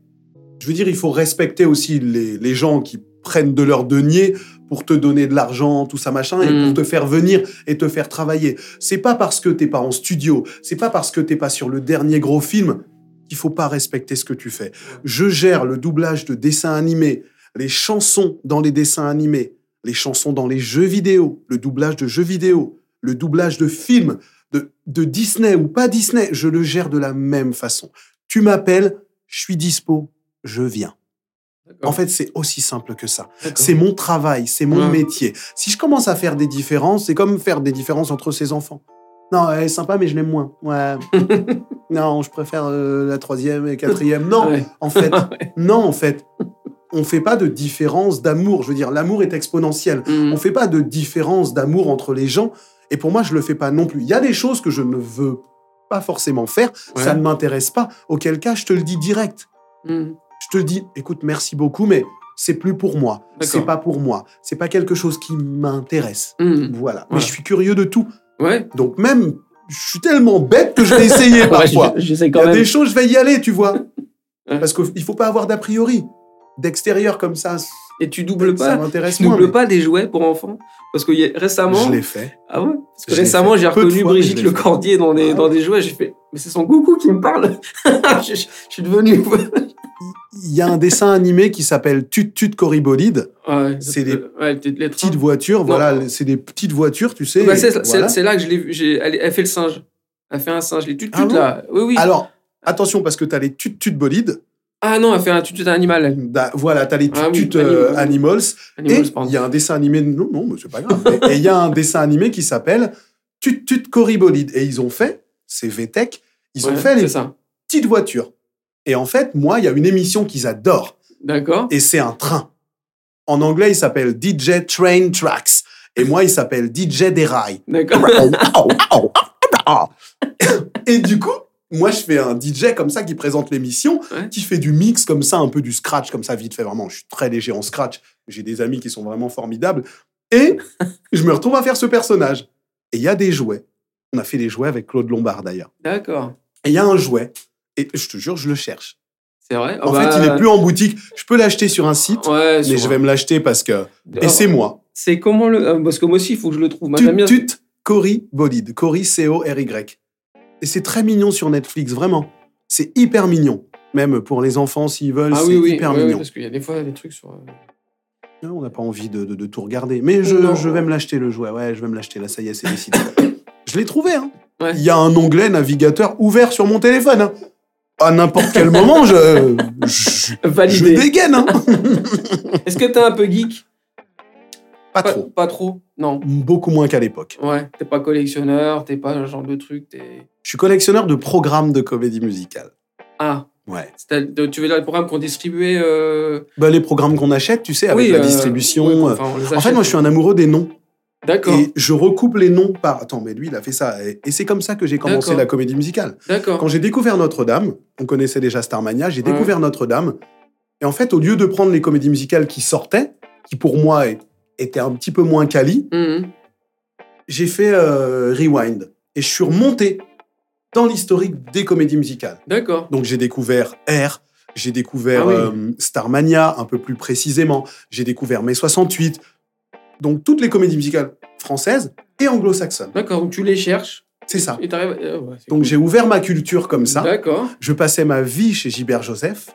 je veux dire, il faut respecter aussi les, les gens qui prennent de leur denier pour te donner de l'argent, tout ça machin, et pour te faire venir et te faire travailler. C'est pas parce que t'es pas en studio, c'est pas parce que t'es pas sur le dernier gros film qu'il faut pas respecter ce que tu fais. Je gère le doublage de dessins animés, les chansons dans les dessins animés, les chansons dans les jeux vidéo, le doublage de jeux vidéo, le doublage de films, de, de Disney ou pas Disney, je le gère de la même façon. Tu m'appelles, je suis dispo, je viens. En fait, c'est aussi simple que ça. C'est mon travail, c'est mon Ouais. métier. Si je commence à faire des différences, c'est comme faire des différences entre ses enfants. Non, elle est sympa, mais je l'aime moins. Ouais. non, je préfère euh, la troisième et quatrième. Non, Ouais. en fait, non, en fait, on fait pas de différence d'amour. Je veux dire, l'amour est exponentiel. Mhm. On fait pas de différence d'amour entre les gens. Et pour moi, je le fais pas non plus. Il y a des choses que je ne veux pas forcément faire. Ouais. Ça ne m'intéresse pas. Auquel cas, je te le dis direct. Mhm. Je te dis, écoute, merci beaucoup, mais c'est plus pour moi. C'est pas pour moi. C'est pas quelque chose qui m'intéresse. Mhm. Voilà. Mais je suis curieux de tout. Ouais. Donc même, je suis tellement bête que je vais essayer parfois. Ouais, J'essaie Il y a même. des choses, je vais y aller, tu vois. Parce qu'il faut pas avoir d'a priori. D'extérieur comme ça, Et tu doubles ça pas. m'intéresse Tu moins. doubles pas des jouets pour enfants? Parce que a- récemment. Je l'ai fait. Ah ouais? Parce que récemment, j'ai reconnu fois, Brigitte Le. Cordier dans des, Ah dans des jouets. J'ai fait, mais c'est son Goku qui me parle. je, je- je suis devenu. Il y a un dessin animé qui s'appelle Tut Tut Corribolide. ouais, C'est des ouais. Petites voitures, voilà, c'est des petites voitures, tu sais. Bah, c'est voilà. là que je l'ai vu. Elle, elle fait le singe. Elle fait un singe. Les tut Ah bon là. Oui, oui. Alors, attention, parce que tu as les Tut Tut Bolides. Ah non, elle fait un tut animal. Da- Voilà, tu as les Tut Ah oui, euh, Animals. Et il y a un dessin animé, non, non, mais c'est pas grave. Et- il y a un dessin animé qui s'appelle Tut Tut Corribolide. Et ils ont fait, c'est VTech, ils ont fait les ça. petites voitures. Et en fait, moi, il y a une émission qu'ils adorent. D'accord. Et c'est un train. En anglais, il s'appelle DJ Train Tracks. Et moi, il s'appelle DJ des rails. D'accord. Et du coup, moi, je fais un DJ comme ça qui présente l'émission, Ouais. qui fait du mix comme ça, un peu du scratch comme ça, vite fait. Vraiment, je suis très léger en scratch. J'ai des amis qui sont vraiment formidables. Et je me retrouve à faire ce personnage. Et il y a des jouets. On a fait des jouets avec Claude Lombard d'ailleurs. D'accord. Et il y a un jouet. Et je te jure, je le cherche. C'est vrai? En bah, fait, il est plus en boutique. Je peux l'acheter sur un site, Ouais, mais je vais me l'acheter parce que. Et Alors, c'est moi. C'est comment le. euh, Parce que moi aussi, il faut que je le trouve. Tut Tut Cory Bolide. Cory C-O-R-Y. Et c'est très mignon sur Netflix, vraiment. C'est hyper mignon. Même pour les enfants, s'ils veulent, Ah c'est oui, oui, hyper oui, oui, mignon. parce qu'il y a des fois des trucs sur. euh, Non, On n'a pas envie de, de- de tout regarder. Mais je, vais me l'acheter, le jouet. Ouais, je vais me l'acheter. Là, ça y est, c'est décidé. je l'ai trouvé. Hein. Ouais. Il y a un onglet navigateur ouvert sur mon téléphone. hein. À n'importe quel moment, je, je, dégaine. hein. Est-ce que t'es un peu geek? Pas trop. Pas trop. Non. Beaucoup moins qu'à l'époque. Ouais. T'es pas collectionneur, t'es pas un genre de truc. T'es. Je suis collectionneur de programmes de comédie musicale. Ah. Ouais. c'est-à- Tu veux dire les programmes qu'on distribuait. Euh... Bah, les programmes qu'on achète, tu sais, avec oui, la euh, distribution. ouais, euh, enfin, En fait, moi, je suis un amoureux des noms. D'accord. Et je recoupe les noms par. Attends, mais lui, il a fait ça. Et, et c'est comme ça que j'ai commencé D'accord. la comédie musicale. D'accord. Quand j'ai découvert Notre-Dame, on connaissait déjà Starmania, j'ai Ouais. découvert Notre-Dame. Et en fait, au lieu de prendre les comédies musicales qui sortaient, qui pour moi est- étaient un petit peu moins quali, Mhm. j'ai fait euh, Rewind. Et je suis remonté dans l'historique des comédies musicales. D'accord. Donc j'ai découvert R, j'ai découvert Ah oui. euh, Starmania, un peu plus précisément, j'ai découvert Mai 68. Donc toutes les comédies musicales françaises et anglo-saxonnes. D'accord. Donc tu les cherches C'est ça. et euh, ouais, Donc cool. j'ai ouvert ma culture comme ça. D'accord. Je passais ma vie chez Gilbert Joseph.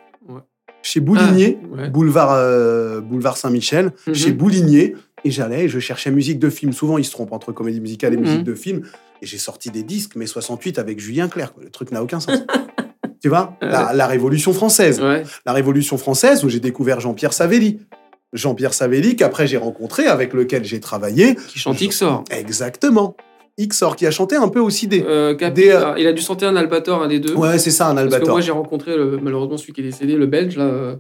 Chez Boulinier, Ah, ouais. boulevard, euh, boulevard Saint-Michel, Mhm. chez Boulinier, et j'allais et je cherchais musique de film. Souvent, ils se trompent entre comédie musicale et Mhm. musique de film. Et j'ai sorti des disques, mais 68 avec Julien Clerc. quoi. Le truc n'a aucun sens. tu vois? La, la Révolution française. Ouais. La Révolution française où j'ai découvert Jean-Pierre Savelli. Jean-Pierre Savelli, qu'après j'ai rencontré, avec lequel j'ai travaillé. Qui chante sort. Exactement. Xor, qui a chanté un peu aussi des. Euh, Capi- Des, euh, alors, il a dû chanter un Albator, un des deux. Ouais, c'est ça, un Parce que albator. moi, j'ai rencontré le- malheureusement celui qui est décédé, le Belge, là. euh,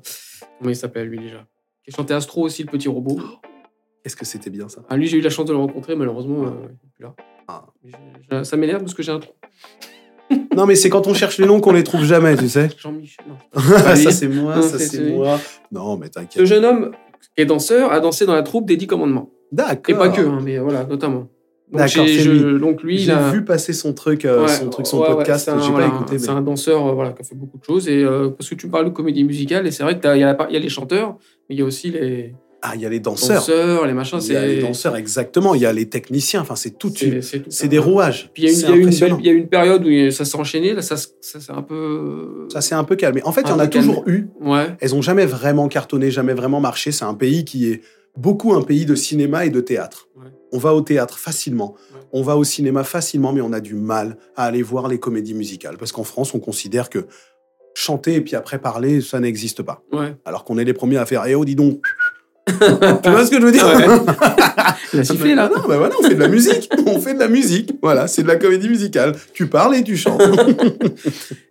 Comment il s'appelle, lui, déjà? Qui a chanté Astro aussi, le petit robot. Est-ce que c'était bien ça? Ah, lui, j'ai eu la chance de le rencontrer, malheureusement, euh, il là. Ah. J'ai- Ça m'énerve parce que j'ai un trou. Non, mais c'est quand on cherche les noms qu'on les trouve jamais, tu sais. Jean-Michel. ça, c'est moi, Non, ça, c'est moi. Non, mais Ce t'inquiète. jeune homme qui est danseur a dansé dans la troupe des Dix Commandements. D'accord. Et pas que, hein, mais voilà, notamment. Donc, D'accord, c'est lui. donc lui, il J'ai a... vu passer son truc, euh, Ouais, son truc, son ouais, ouais, podcast. c'est un- J'ai pas écouté. C'est mais- un danseur euh, voilà, qui a fait beaucoup de choses. Et, euh, parce que tu me parles de comédie musicale, et c'est vrai qu'il y, a la part- il y a les chanteurs, mais il y a aussi les Ah, il y a les danseurs. danseurs, les machins. Il y a les C'est danseurs, exactement. Il y a les techniciens. Enfin, c'est tout. c'est- c'est. C'est des rouages. Puis il y a une- C'est période où ça s'est enchaîné, là, ça, s'est un peu. Ça s'est un peu calmé. En fait, il y en a calmé. toujours eu. Ouais, Elles ont jamais vraiment cartonné, jamais vraiment marché. C'est un pays qui est beaucoup un pays de cinéma et de théâtre. Ouais. On va au théâtre facilement. On va au cinéma facilement, mais on a du mal à aller voir les comédies musicales. Parce qu'en France, on considère que chanter et puis après parler, ça n'existe pas. ouais. Alors qu'on est les premiers à faire Eh oh, dis donc Tu vois ce que je veux dire? Ouais. Il a sifflé, là. Non, bah voilà, on fait de la musique. on fait de la musique. Voilà, c'est de la comédie musicale. Tu parles et tu chantes.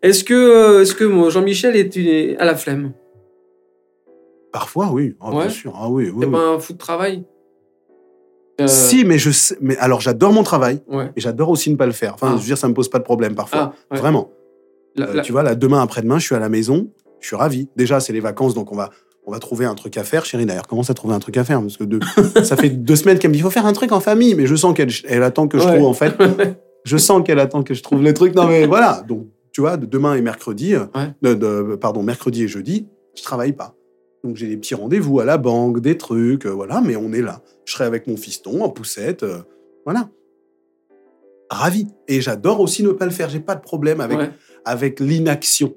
Est-ce que, euh, est-ce que Jean-Michel est une- à la flemme? Parfois, oui. Ah, Ouais. Bien sûr. Ah oui, oui. T'es oui. pas un fou de travail? Euh, Si, mais je sais. Mais alors, j'adore mon travail. Ouais. Et j'adore aussi ne pas le faire. Enfin, Ah. je veux dire, ça me pose pas de problème parfois. Ah, ouais. Vraiment. La- Euh, tu vois, là, demain, après-demain, je suis à la maison. Je suis ravi. Déjà, c'est les vacances, donc on va, on va trouver un truc à faire. Chérie, d'ailleurs, commence à trouver un truc à faire. Parce que deux- ça fait deux semaines qu'elle me dit il faut faire un truc en famille. Mais je sens qu'elle elle attend que je Ouais. trouve, en fait. Je sens qu'elle attend que je trouve les trucs. Non, mais voilà. Donc, tu vois, de demain et mercredi, euh, Ouais. de- de- pardon, mercredi et jeudi, je travaille pas. Donc, j'ai des petits rendez-vous à la banque, des trucs, euh, voilà. Mais on est là. Je serai avec mon fiston en poussette. euh, voilà. Ravi. Et j'adore aussi ne pas le faire. J'ai pas de problème avec Ouais. avec l'inaction.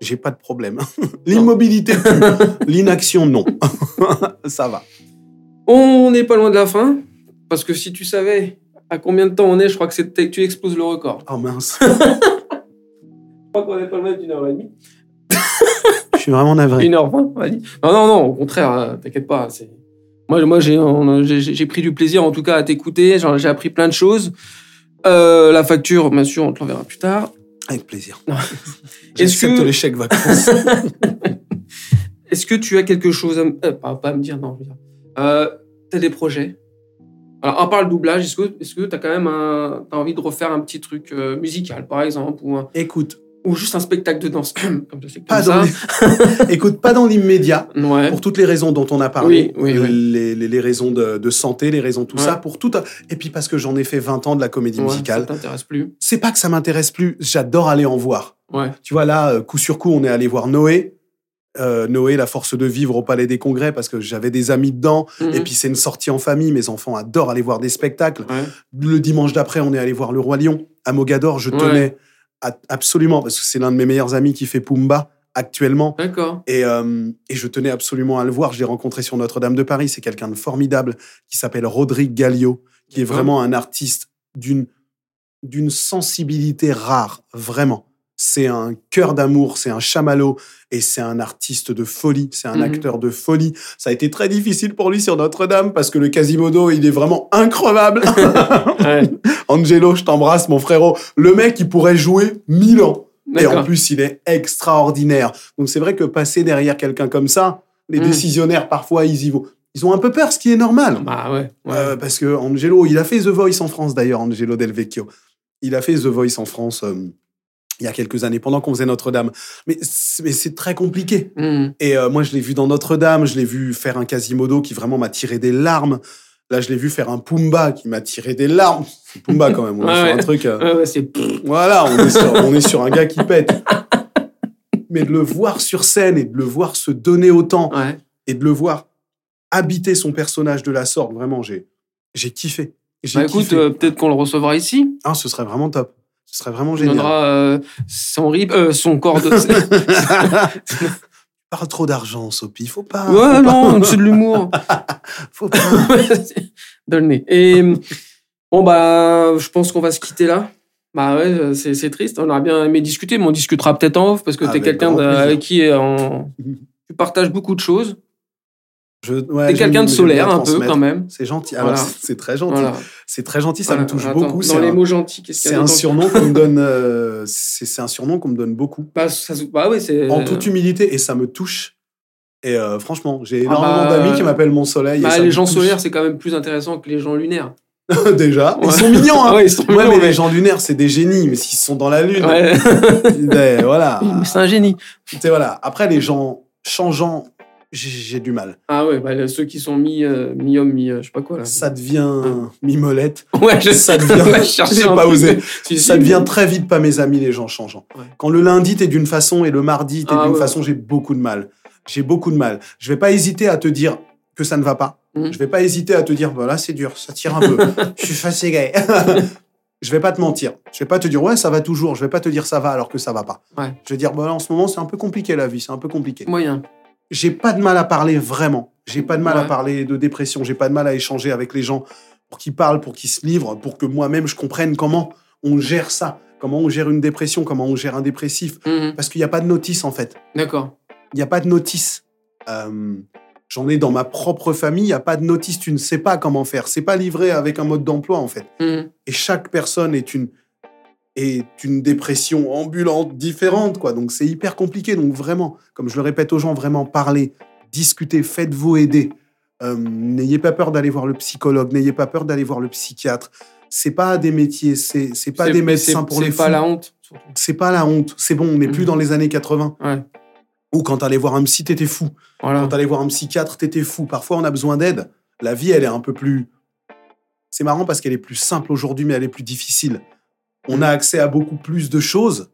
J'ai pas de problème. L'immobilité, l'inaction, non. Ça va. On n'est pas loin de la fin, parce que si tu savais à combien de temps on est, je crois que c'est tu exploses le record. Oh mince. Je crois qu'on est pas loin d'une heure et demie. Je suis vraiment navré. Une heure vingt, vas-y. Non, non, non, au contraire, euh, t'inquiète pas. c'est- Moi, moi j'ai on- j'ai j'ai pris du plaisir, en tout cas, à t'écouter. Genre, J'ai appris plein de choses. Euh, la facture, bien sûr, on te l'enverra plus tard. Avec plaisir. J'accepte que- les chèques vacances. Est-ce que tu as quelque chose à me... euh, pas, pas à me dire, non. je veux dire. Euh, t'as des projets? Alors, à part le doublage, est-ce que que t'as quand même un, t'as envie de refaire un petit truc euh, musical, par exemple, ou, un- Écoute, ou juste un spectacle de danse, comme pas dans Écoute, pas dans l'immédiat. Ouais. Pour toutes les raisons dont on a parlé, Oui, oui, oui. Les, les- raisons de, de santé, les raisons tout Ouais. ça, pour tout. Et puis parce que j'en ai fait 20 ans de la comédie Ouais, musicale. Ça t'intéresse plus C'est pas que ça m'intéresse plus, j'adore aller en voir. Tu vois, là, euh, coup sur coup, on est allé voir Noé. Euh, Noé, la force de vivre au Palais des Congrès, parce que j'avais des amis dedans. Et Mhm. puis, c'est une sortie en famille. Mes enfants adorent aller voir des spectacles. Le dimanche d'après, on est allé voir Le Roi Lion à Mogador. Je tenais absolument, parce que c'est l'un de mes meilleurs amis qui fait Pumba actuellement. D'accord. Et, euh, et je tenais absolument à le voir. Je l'ai rencontré sur Notre-Dame de Paris. C'est quelqu'un de formidable qui s'appelle Rodrigue Gallio, qui est vraiment un artiste d'une d'une sensibilité rare, vraiment. C'est un cœur d'amour, c'est un chamallow et c'est un artiste de folie, c'est un Mhm. acteur de folie. Ça a été très difficile pour lui sur Notre-Dame parce que le Quasimodo, il est vraiment increvable. Ouais. Angelo, je t'embrasse, mon frérot. Le mec, il pourrait jouer mille ans. Et en plus, il est extraordinaire. Donc c'est vrai que passer derrière quelqu'un comme ça, les Mm. décisionnaires, parfois, ils y vont. Ils ont un peu peur, ce qui est normal. Bah ouais. ouais. Euh, parce que Angelo, il a fait The Voice en France d'ailleurs, Angelo Del Vecchio. Il a fait The Voice en France euh, il y a quelques années, pendant qu'on faisait Notre-Dame. Mais c'est très compliqué. Mhm. Et euh, moi, je l'ai vu dans Notre-Dame, je l'ai vu faire un Quasimodo qui vraiment m'a tiré des larmes. Là, je l'ai vu faire un Pumba qui m'a tiré des larmes. C'est Pumba quand même, on est sur un truc... euh, Ouais, ouais, c'est. voilà, on est, sur, on est sur un gars qui pète. Mais de le voir sur scène et de le voir se donner autant et de le voir habiter son personnage de la sorte, vraiment, j'ai, kiffé. Bah écoute, euh, peut-être qu'on le recevra ici. Ah, ce serait vraiment top. Ce serait vraiment On génial. donnera euh, son rib, euh, son corps de. Parle trop d'argent, Sophie. Faut pas. ouais, faut non, c'est de l'humour. Pas, faut pas. Donne le nez. Et bon, bah, je pense qu'on va se quitter là. Bah ouais, c'est triste. On aurait bien aimé discuter, mais on discutera peut-être en off parce que tu es quelqu'un avec qui en... tu partages beaucoup de choses. Je, ouais, T'es quelqu'un de solaire un peu quand même. C'est gentil. Alors, Voilà. c'est- c'est très gentil. Voilà. C'est très gentil, ça Voilà. me touche Attends, beaucoup. Dans C'est les un, mots gentils, qu'est-ce qu'il y c'est a un d'autre surnom qu'on me donne. euh, c'est c'est un surnom qu'on me donne beaucoup. Bah, ça bah oui, c'est. En toute humilité, et ça me touche. Et euh, franchement, j'ai énormément bah, d'amis qui m'appellent mon soleil. et ça les gens touche. solaires, c'est quand même plus intéressant que les gens lunaires. Déjà, ils sont mignons. Hein. Ouais, ils sont Ouais, mignons, mais mais- les gens lunaires, c'est des génies. Mais s'ils sont dans la lune, Ouais. ben, voilà. c'est un génie. C'est voilà. Après, les gens changeants, j'ai du mal. Ah ouais, bah, ceux qui sont mi, euh, mi-homme, mi, euh, je sais pas quoi là. Ça devient mimolette. Ouais, je ça sais. devient- Ouais, je pas osé. Ça devient très vite pas mes amis, les gens changeants. Ouais. Quand le lundi, t'es d'une façon et le mardi, t'es Ah d'une ouais. façon, j'ai beaucoup de mal. J'ai beaucoup de mal. Je vais pas hésiter à te dire que ça ne va pas. Mhm. Je vais pas hésiter à te dire, voilà, c'est dur, ça tire un peu. je suis fatigué. je vais pas te mentir. Je vais pas te dire, ouais, ça va toujours. Je vais pas te dire ça va alors que ça va pas. Ouais. Je vais dire, bah, en ce moment, c'est un peu compliqué la vie, c'est un peu compliqué. Moyen. J'ai pas de mal à parler vraiment. J'ai pas de mal à parler de dépression. J'ai pas de mal à échanger avec les gens pour qu'ils parlent, pour qu'ils se livrent, pour que moi-même je comprenne comment on gère ça, comment on gère une dépression, comment on gère un dépressif. Mhm. Parce qu'il n'y a pas de notice en fait. D'accord. Il n'y a pas de notice. Euh, J'en ai dans ma propre famille, il n'y a pas de notice. Tu ne sais pas comment faire. C'est pas livré avec un mode d'emploi en fait. Mhm. Et chaque personne est une est une dépression ambulante différente quoi. Donc c'est hyper compliqué. Donc vraiment, comme je le répète aux gens, vraiment parlez, discutez, faites-vous aider. Euh, n'ayez pas peur d'aller voir le psychologue, n'ayez pas peur d'aller voir le psychiatre. C'est pas des métiers, c'est c'est pas C'est- des médecins pour les C'est pas la honte. surtout. C'est pas la honte. C'est bon, on n'est plus Mhm. dans les années 80. Ouais. Ou quand t'allais voir un psy, t'étais fou. Voilà. Quand t'allais voir un psychiatre, t'étais fou. Parfois, on a besoin d'aide. La vie, elle est un peu plus. C'est marrant parce qu'elle est plus simple aujourd'hui, mais elle est plus difficile. On a accès à beaucoup plus de choses.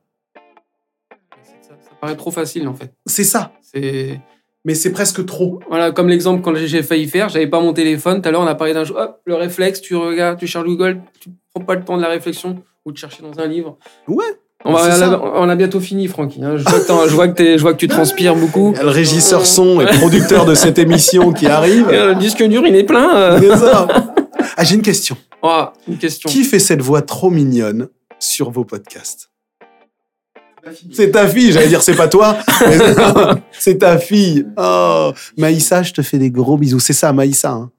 Ça, ça paraît trop facile en fait. C'est ça. C'est Mais c'est presque trop. voilà comme l'exemple quand j'ai failli faire, j'avais pas mon téléphone. Tout à l'heure on a parlé d'un jeu. Hop, le réflexe, tu regardes, tu cherches Google, tu prends pas le temps de la réflexion ou de chercher dans un livre. Ouais. On, va, on a bientôt fini, Francky. hein. Je, vois que je vois que t'es- je vois que tu transpires beaucoup. Il y a le régisseur son et producteur de cette émission qui arrive. Et, Le disque dur, il est plein. euh. Ah, j'ai une question. Oh, une question. Qui fait cette voix trop mignonne? Sur vos podcasts C'est ta fille, j'allais dire c'est pas toi. mais c'est ta fille. Oh, Maïssa, je te fais des gros bisous. C'est ça, Maïssa. hein.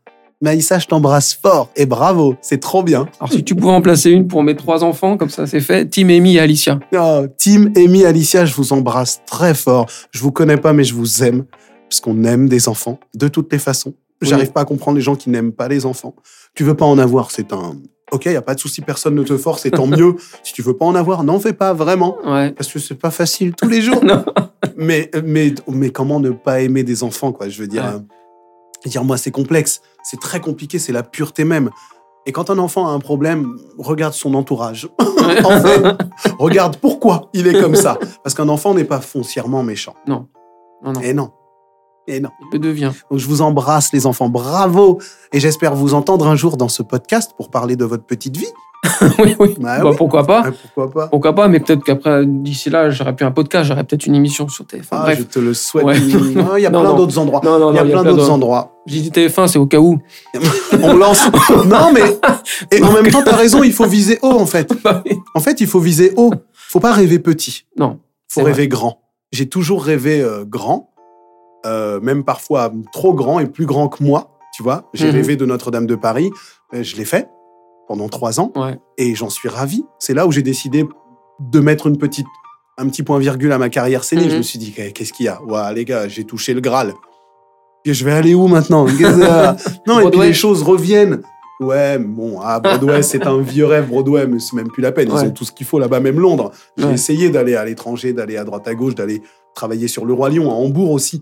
Maïssa, je t'embrasse fort et bravo, c'est trop bien. Alors si tu pouvais en placer une pour mes trois enfants, comme ça c'est fait. Tim, Amy et Alicia. Oh, Tim, Amy, Alicia, je vous embrasse très fort. Je vous connais pas, mais je vous aime parce qu'on aime des enfants de toutes les façons. Oui. J'arrive pas à comprendre les gens qui n'aiment pas les enfants. Tu veux pas en avoir, c'est un. Ok, y a pas de souci, personne ne te force, et tant mieux. Si tu veux pas en avoir, n'en fais pas vraiment. Ouais. Parce que c'est pas facile tous les jours. Mais, mais, mais comment ne pas aimer des enfants, quoi Je veux dire, Ouais. euh, dire moi, c'est complexe, c'est très compliqué, c'est la pureté même. Et quand un enfant a un problème, regarde son entourage. en fait, regarde pourquoi il est comme ça. Parce qu'un enfant n'est pas foncièrement méchant. Non, non. Non. Et non. Il le devient. Donc je vous embrasse les enfants, bravo. Et j'espère vous entendre un jour dans ce podcast pour parler de votre petite vie. oui, oui. Bah Bah, oui. Pourquoi pas pourquoi pas Pourquoi pas, mais peut-être qu'après, d'ici là, j'aurais plus un podcast, j'aurais peut-être une émission sur TF1. Ah, Bref. Je te le souhaite. Ouais. Non, Il y a Non, plein d'autres endroits. Non, non, Il y a plein d'autres endroits. J'ai dit TF1, c'est au cas où. On lance. non, mais. Et en même temps, t'as raison, il faut viser haut, en fait. Bah. En fait, il faut viser haut. Faut pas rêver petit. non. faut rêver grand. J'ai toujours rêvé euh, grand, euh, même parfois trop grand et plus grand que moi. Tu vois, j'ai Mhm. rêvé de Notre-Dame de Paris. Euh, je l'ai fait pendant trois ans Ouais. et j'en suis ravi. C'est là où j'ai décidé de mettre une petite, un petit point virgule à ma carrière scénique. Mhm. Je me suis dit, Eh, qu'est-ce qu'il y a? Ouah, les gars, j'ai touché le Graal. Et je vais aller où maintenant? Non, et puis les choses reviennent. Ouais, bon, ah, Broadway, c'est un vieux rêve, Broadway, mais c'est même plus la peine. Ils Ouais. ont tout ce qu'il faut là-bas, même Londres. J'ai Ouais. essayé d'aller à l'étranger, d'aller à droite à gauche, d'aller travailler sur le Roi Lion, à Hambourg aussi.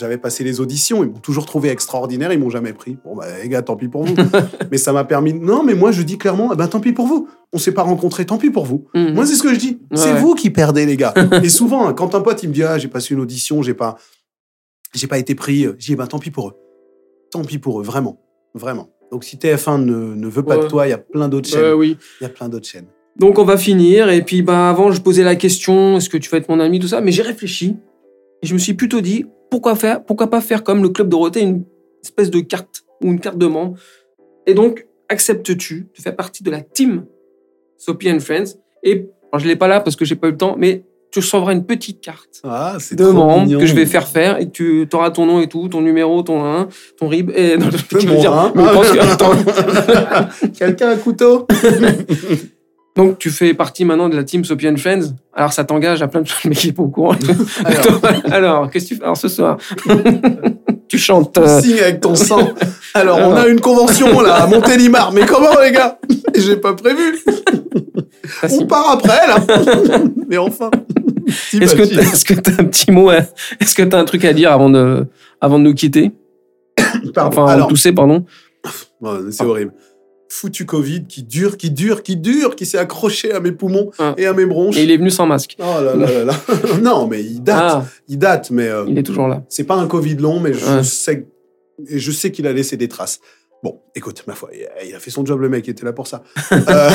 J'avais passé les auditions, ils m'ont toujours trouvé extraordinaire, ils m'ont jamais pris. Bon, bah, les gars, tant pis pour vous. mais ça m'a permis. Non, mais moi, je dis clairement, eh ben, tant pis pour vous. On s'est pas rencontrés, tant pis pour vous. Mhm. Moi, c'est ce que je dis. c'est Ouais. vous qui perdez, les gars. Et souvent, hein, quand un pote, il me dit, ah, j'ai passé une audition, j'ai pas, j'ai pas été pris, euh, je dis, eh ben, tant pis pour eux. Tant pis pour eux, vraiment. Vraiment. Donc, si TF1 ne, ne veut pas Ouais. de toi, il y a plein d'autres chaînes. Oui. Il y a plein d'autres chaînes. Donc on va finir. Et puis bah, avant, je posais la question est-ce que tu vas être mon ami, tout ça. Mais j'ai réfléchi. Et je me suis plutôt dit pourquoi, faire, pourquoi pas faire comme le Club Dorothée, une espèce de carte ou une carte de membre. Et donc, acceptes-tu de faire partie de la team Sophie and Friends Et alors, je ne l'ai pas là parce que j'ai pas eu le temps, mais tu recevras une petite carte Ah, de membre mignon. que je vais faire faire et tu auras ton nom et tout, ton numéro, ton 1, ton RIB. Et, non, je dire, attends. Quelqu'un a un couteau? Donc, tu fais partie maintenant de la team Sophie and Friends. Alors, ça t'engage à plein de choses, mais qui est pas au courant. Alors. Alors, qu'est-ce que tu fais alors, ce soir Tu chantes. euh, Signe avec ton sang. Alors, on a une convention là à Montélimar. Mais comment, les gars? J'ai pas prévu. ça, On part après là. Mais enfin. Est-ce que T'imagines t'as est-ce que t'as un petit mot à- Est-ce que t'as un truc à dire avant de, avant de nous quitter? Pardon. Enfin, Alors, tousser, pardon. C'est horrible. Foutu Covid qui dure, qui dure, qui dure, qui s'est accroché à mes poumons Ah. et à mes bronches. Et il est venu sans masque. Oh là là là là. non, mais il date. Ah, Il date, mais euh, il est toujours là. c'est pas un Covid long, mais je Ouais. sais, et je sais qu'il a laissé des traces. Bon, écoute, ma foi, il a- fait son job, le mec, il était là pour ça. Euh,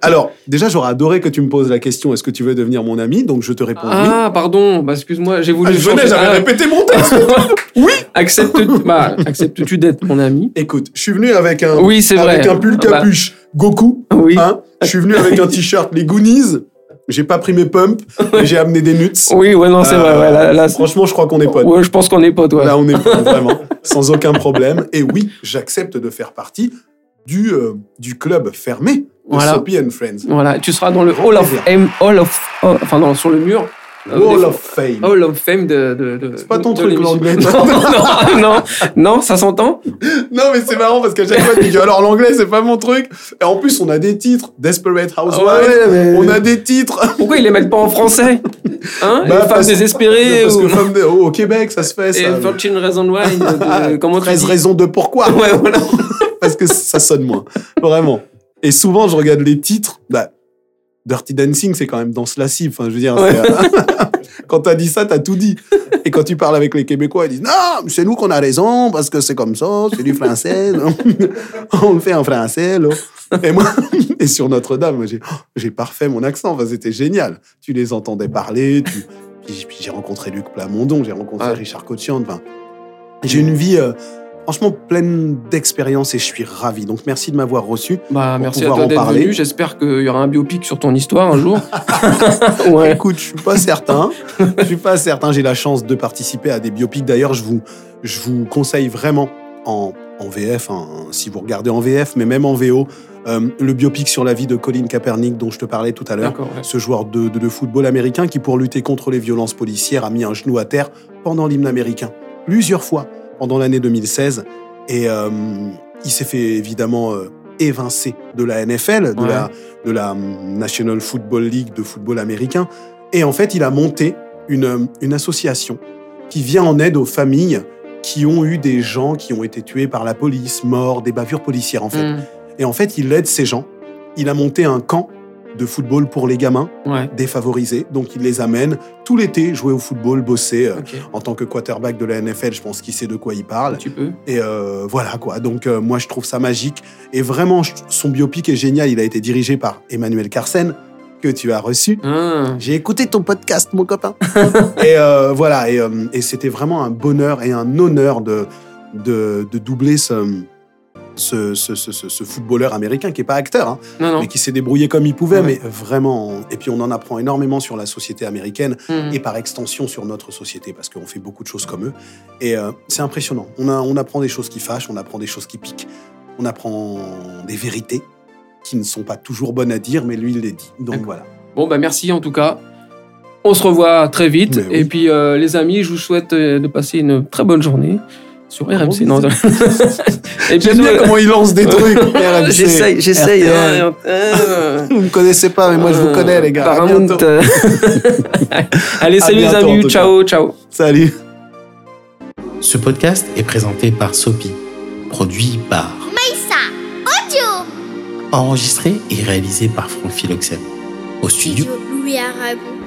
alors, déjà, j'aurais adoré que tu me poses la question est-ce que tu veux devenir mon ami? Donc, je te réponds oui. Ah, pardon. Bah, excuse-moi, j'ai voulu. Ah, je venais, j'avais Ah, répété mon texte. oui. Acceptes, bah, acceptes-tu d'être mon ami? Écoute, je suis venu avec un, Oui, c'est vrai. avec un pull Bah, capuche Goku. oui. Hein je suis venu avec un t-shirt les Goonies. J'ai pas pris mes pumps, mais j'ai amené des nuts. Oui, ouais, non, c'est Euh, vrai. Ouais, là, là, c'est- Franchement, je crois qu'on est potes. ouais, je pense qu'on est potes. Ouais. Là, on est potes, vraiment, sans aucun problème. Et oui, j'accepte de faire partie du, euh, du club fermé de Voilà. Sophie and Friends. Voilà, tu seras dans le Hall of Fame, Hall of, oh, enfin non, sur le mur. Euh, Wall of Fame. Hall of Fame de. de, de C'est pas ton de truc, l'anglais. Non, non, non, non, ça s'entend. Non, mais c'est marrant parce qu'à chaque fois, tu dis alors l'anglais, c'est pas mon truc. Et en plus, on a des titres. Desperate Housewives. Ouais, mais- On a des titres. Pourquoi ils les mettent pas en français? Hein? Bah, femmes parce- désespérées Parce que au au Québec, ça se fait, Et ça. 13 Reasons Why, de- Ah, comment tu 13 dis? raisons de pourquoi. Ouais, voilà. parce que ça sonne moins. Vraiment. Et souvent, je regarde les titres. Bah, Dirty Dancing, c'est quand même danse lascive. Enfin, je veux dire, Ouais. euh, quand t'as dit ça, t'as tout dit. Et quand tu parles avec les Québécois, ils disent Non, c'est nous qu'on a raison, parce que c'est comme ça, c'est du français. On le fait en français, là. Et moi, et sur Notre-Dame, j'ai, oh, j'ai parfait mon accent. Enfin, c'était génial. Tu les entendais parler. Tu... Puis, puis j'ai rencontré Luc Plamondon, j'ai rencontré Ouais. Richard Cochian. Enfin, j'ai une vie. euh, Franchement, pleine d'expérience et je suis ravi. Donc, merci de m'avoir reçu. Bah, Pour merci à toi d'être venu. J'espère qu'il y aura un biopic sur ton histoire un jour. ouais. Écoute, je suis pas certain. Je suis pas certain. J'ai la chance de participer à des biopics. D'ailleurs, je vous, je vous conseille vraiment en, en VF, hein, si vous regardez en VF, mais même en VO, euh, le biopic sur la vie de Colin Kaepernick dont je te parlais tout à l'heure. Ouais. Ce joueur de, de- de football américain qui, pour lutter contre les violences policières, a mis un genou à terre pendant l'hymne américain. Plusieurs fois pendant l'année 2016. Et euh, il s'est fait évidemment euh, évincer de la NFL, de, Ouais. la, de la hum, National Football League de football américain. Et en fait, il a monté une, euh, une association qui vient en aide aux familles qui ont eu des gens qui ont été tués par la police, morts, des bavures policières en fait. Mm. Et en fait, il aide ces gens. Il a monté un camp de football pour les gamins Ouais. défavorisés. Donc, il les amène tout l'été jouer au football, bosser. euh. En tant que quarterback de la NFL, je pense qu'il sait de quoi il parle. Tu peux. Et euh, voilà quoi. Donc, euh, moi, je trouve ça magique. Et vraiment, son biopic est génial. Il a été dirigé par Emmanuel Carsen, que tu as reçu. Ah. J'ai écouté ton podcast, mon copain. et voilà, et, et c'était vraiment un bonheur et un honneur de, de, de doubler ce, ce, ce, ce- ce- ce footballeur américain qui n'est pas acteur, hein, Non, non. mais qui s'est débrouillé comme il pouvait. Ouais. Mais vraiment, et puis on en apprend énormément sur la société américaine Mm. et par extension sur notre société parce qu'on fait beaucoup de choses comme eux. Et euh, c'est impressionnant. On, a, on apprend des choses qui fâchent, on apprend des choses qui piquent, on apprend des vérités qui ne sont pas toujours bonnes à dire, mais lui, il les dit. Donc voilà. Bon, bah merci en tout cas. On se revoit très vite. Oui. Et puis, euh, les amis, je vous souhaite euh, de passer une très bonne journée sur RMC. Non, Et puis, J'aime bien euh, comment il lance des trucs. RMC, J'essaye, j'essaye. RTL. hein, euh, Vous me connaissez pas, mais moi je vous euh, connais, les gars. Paramount. euh. Allez, salut les bientôt, amis. Ciao, ciao. Salut. Ce podcast est présenté par Sopi, produit par, Maïssa Audio enregistré et réalisé par Franck Philoxène. Au studio, Studio Louis Aragon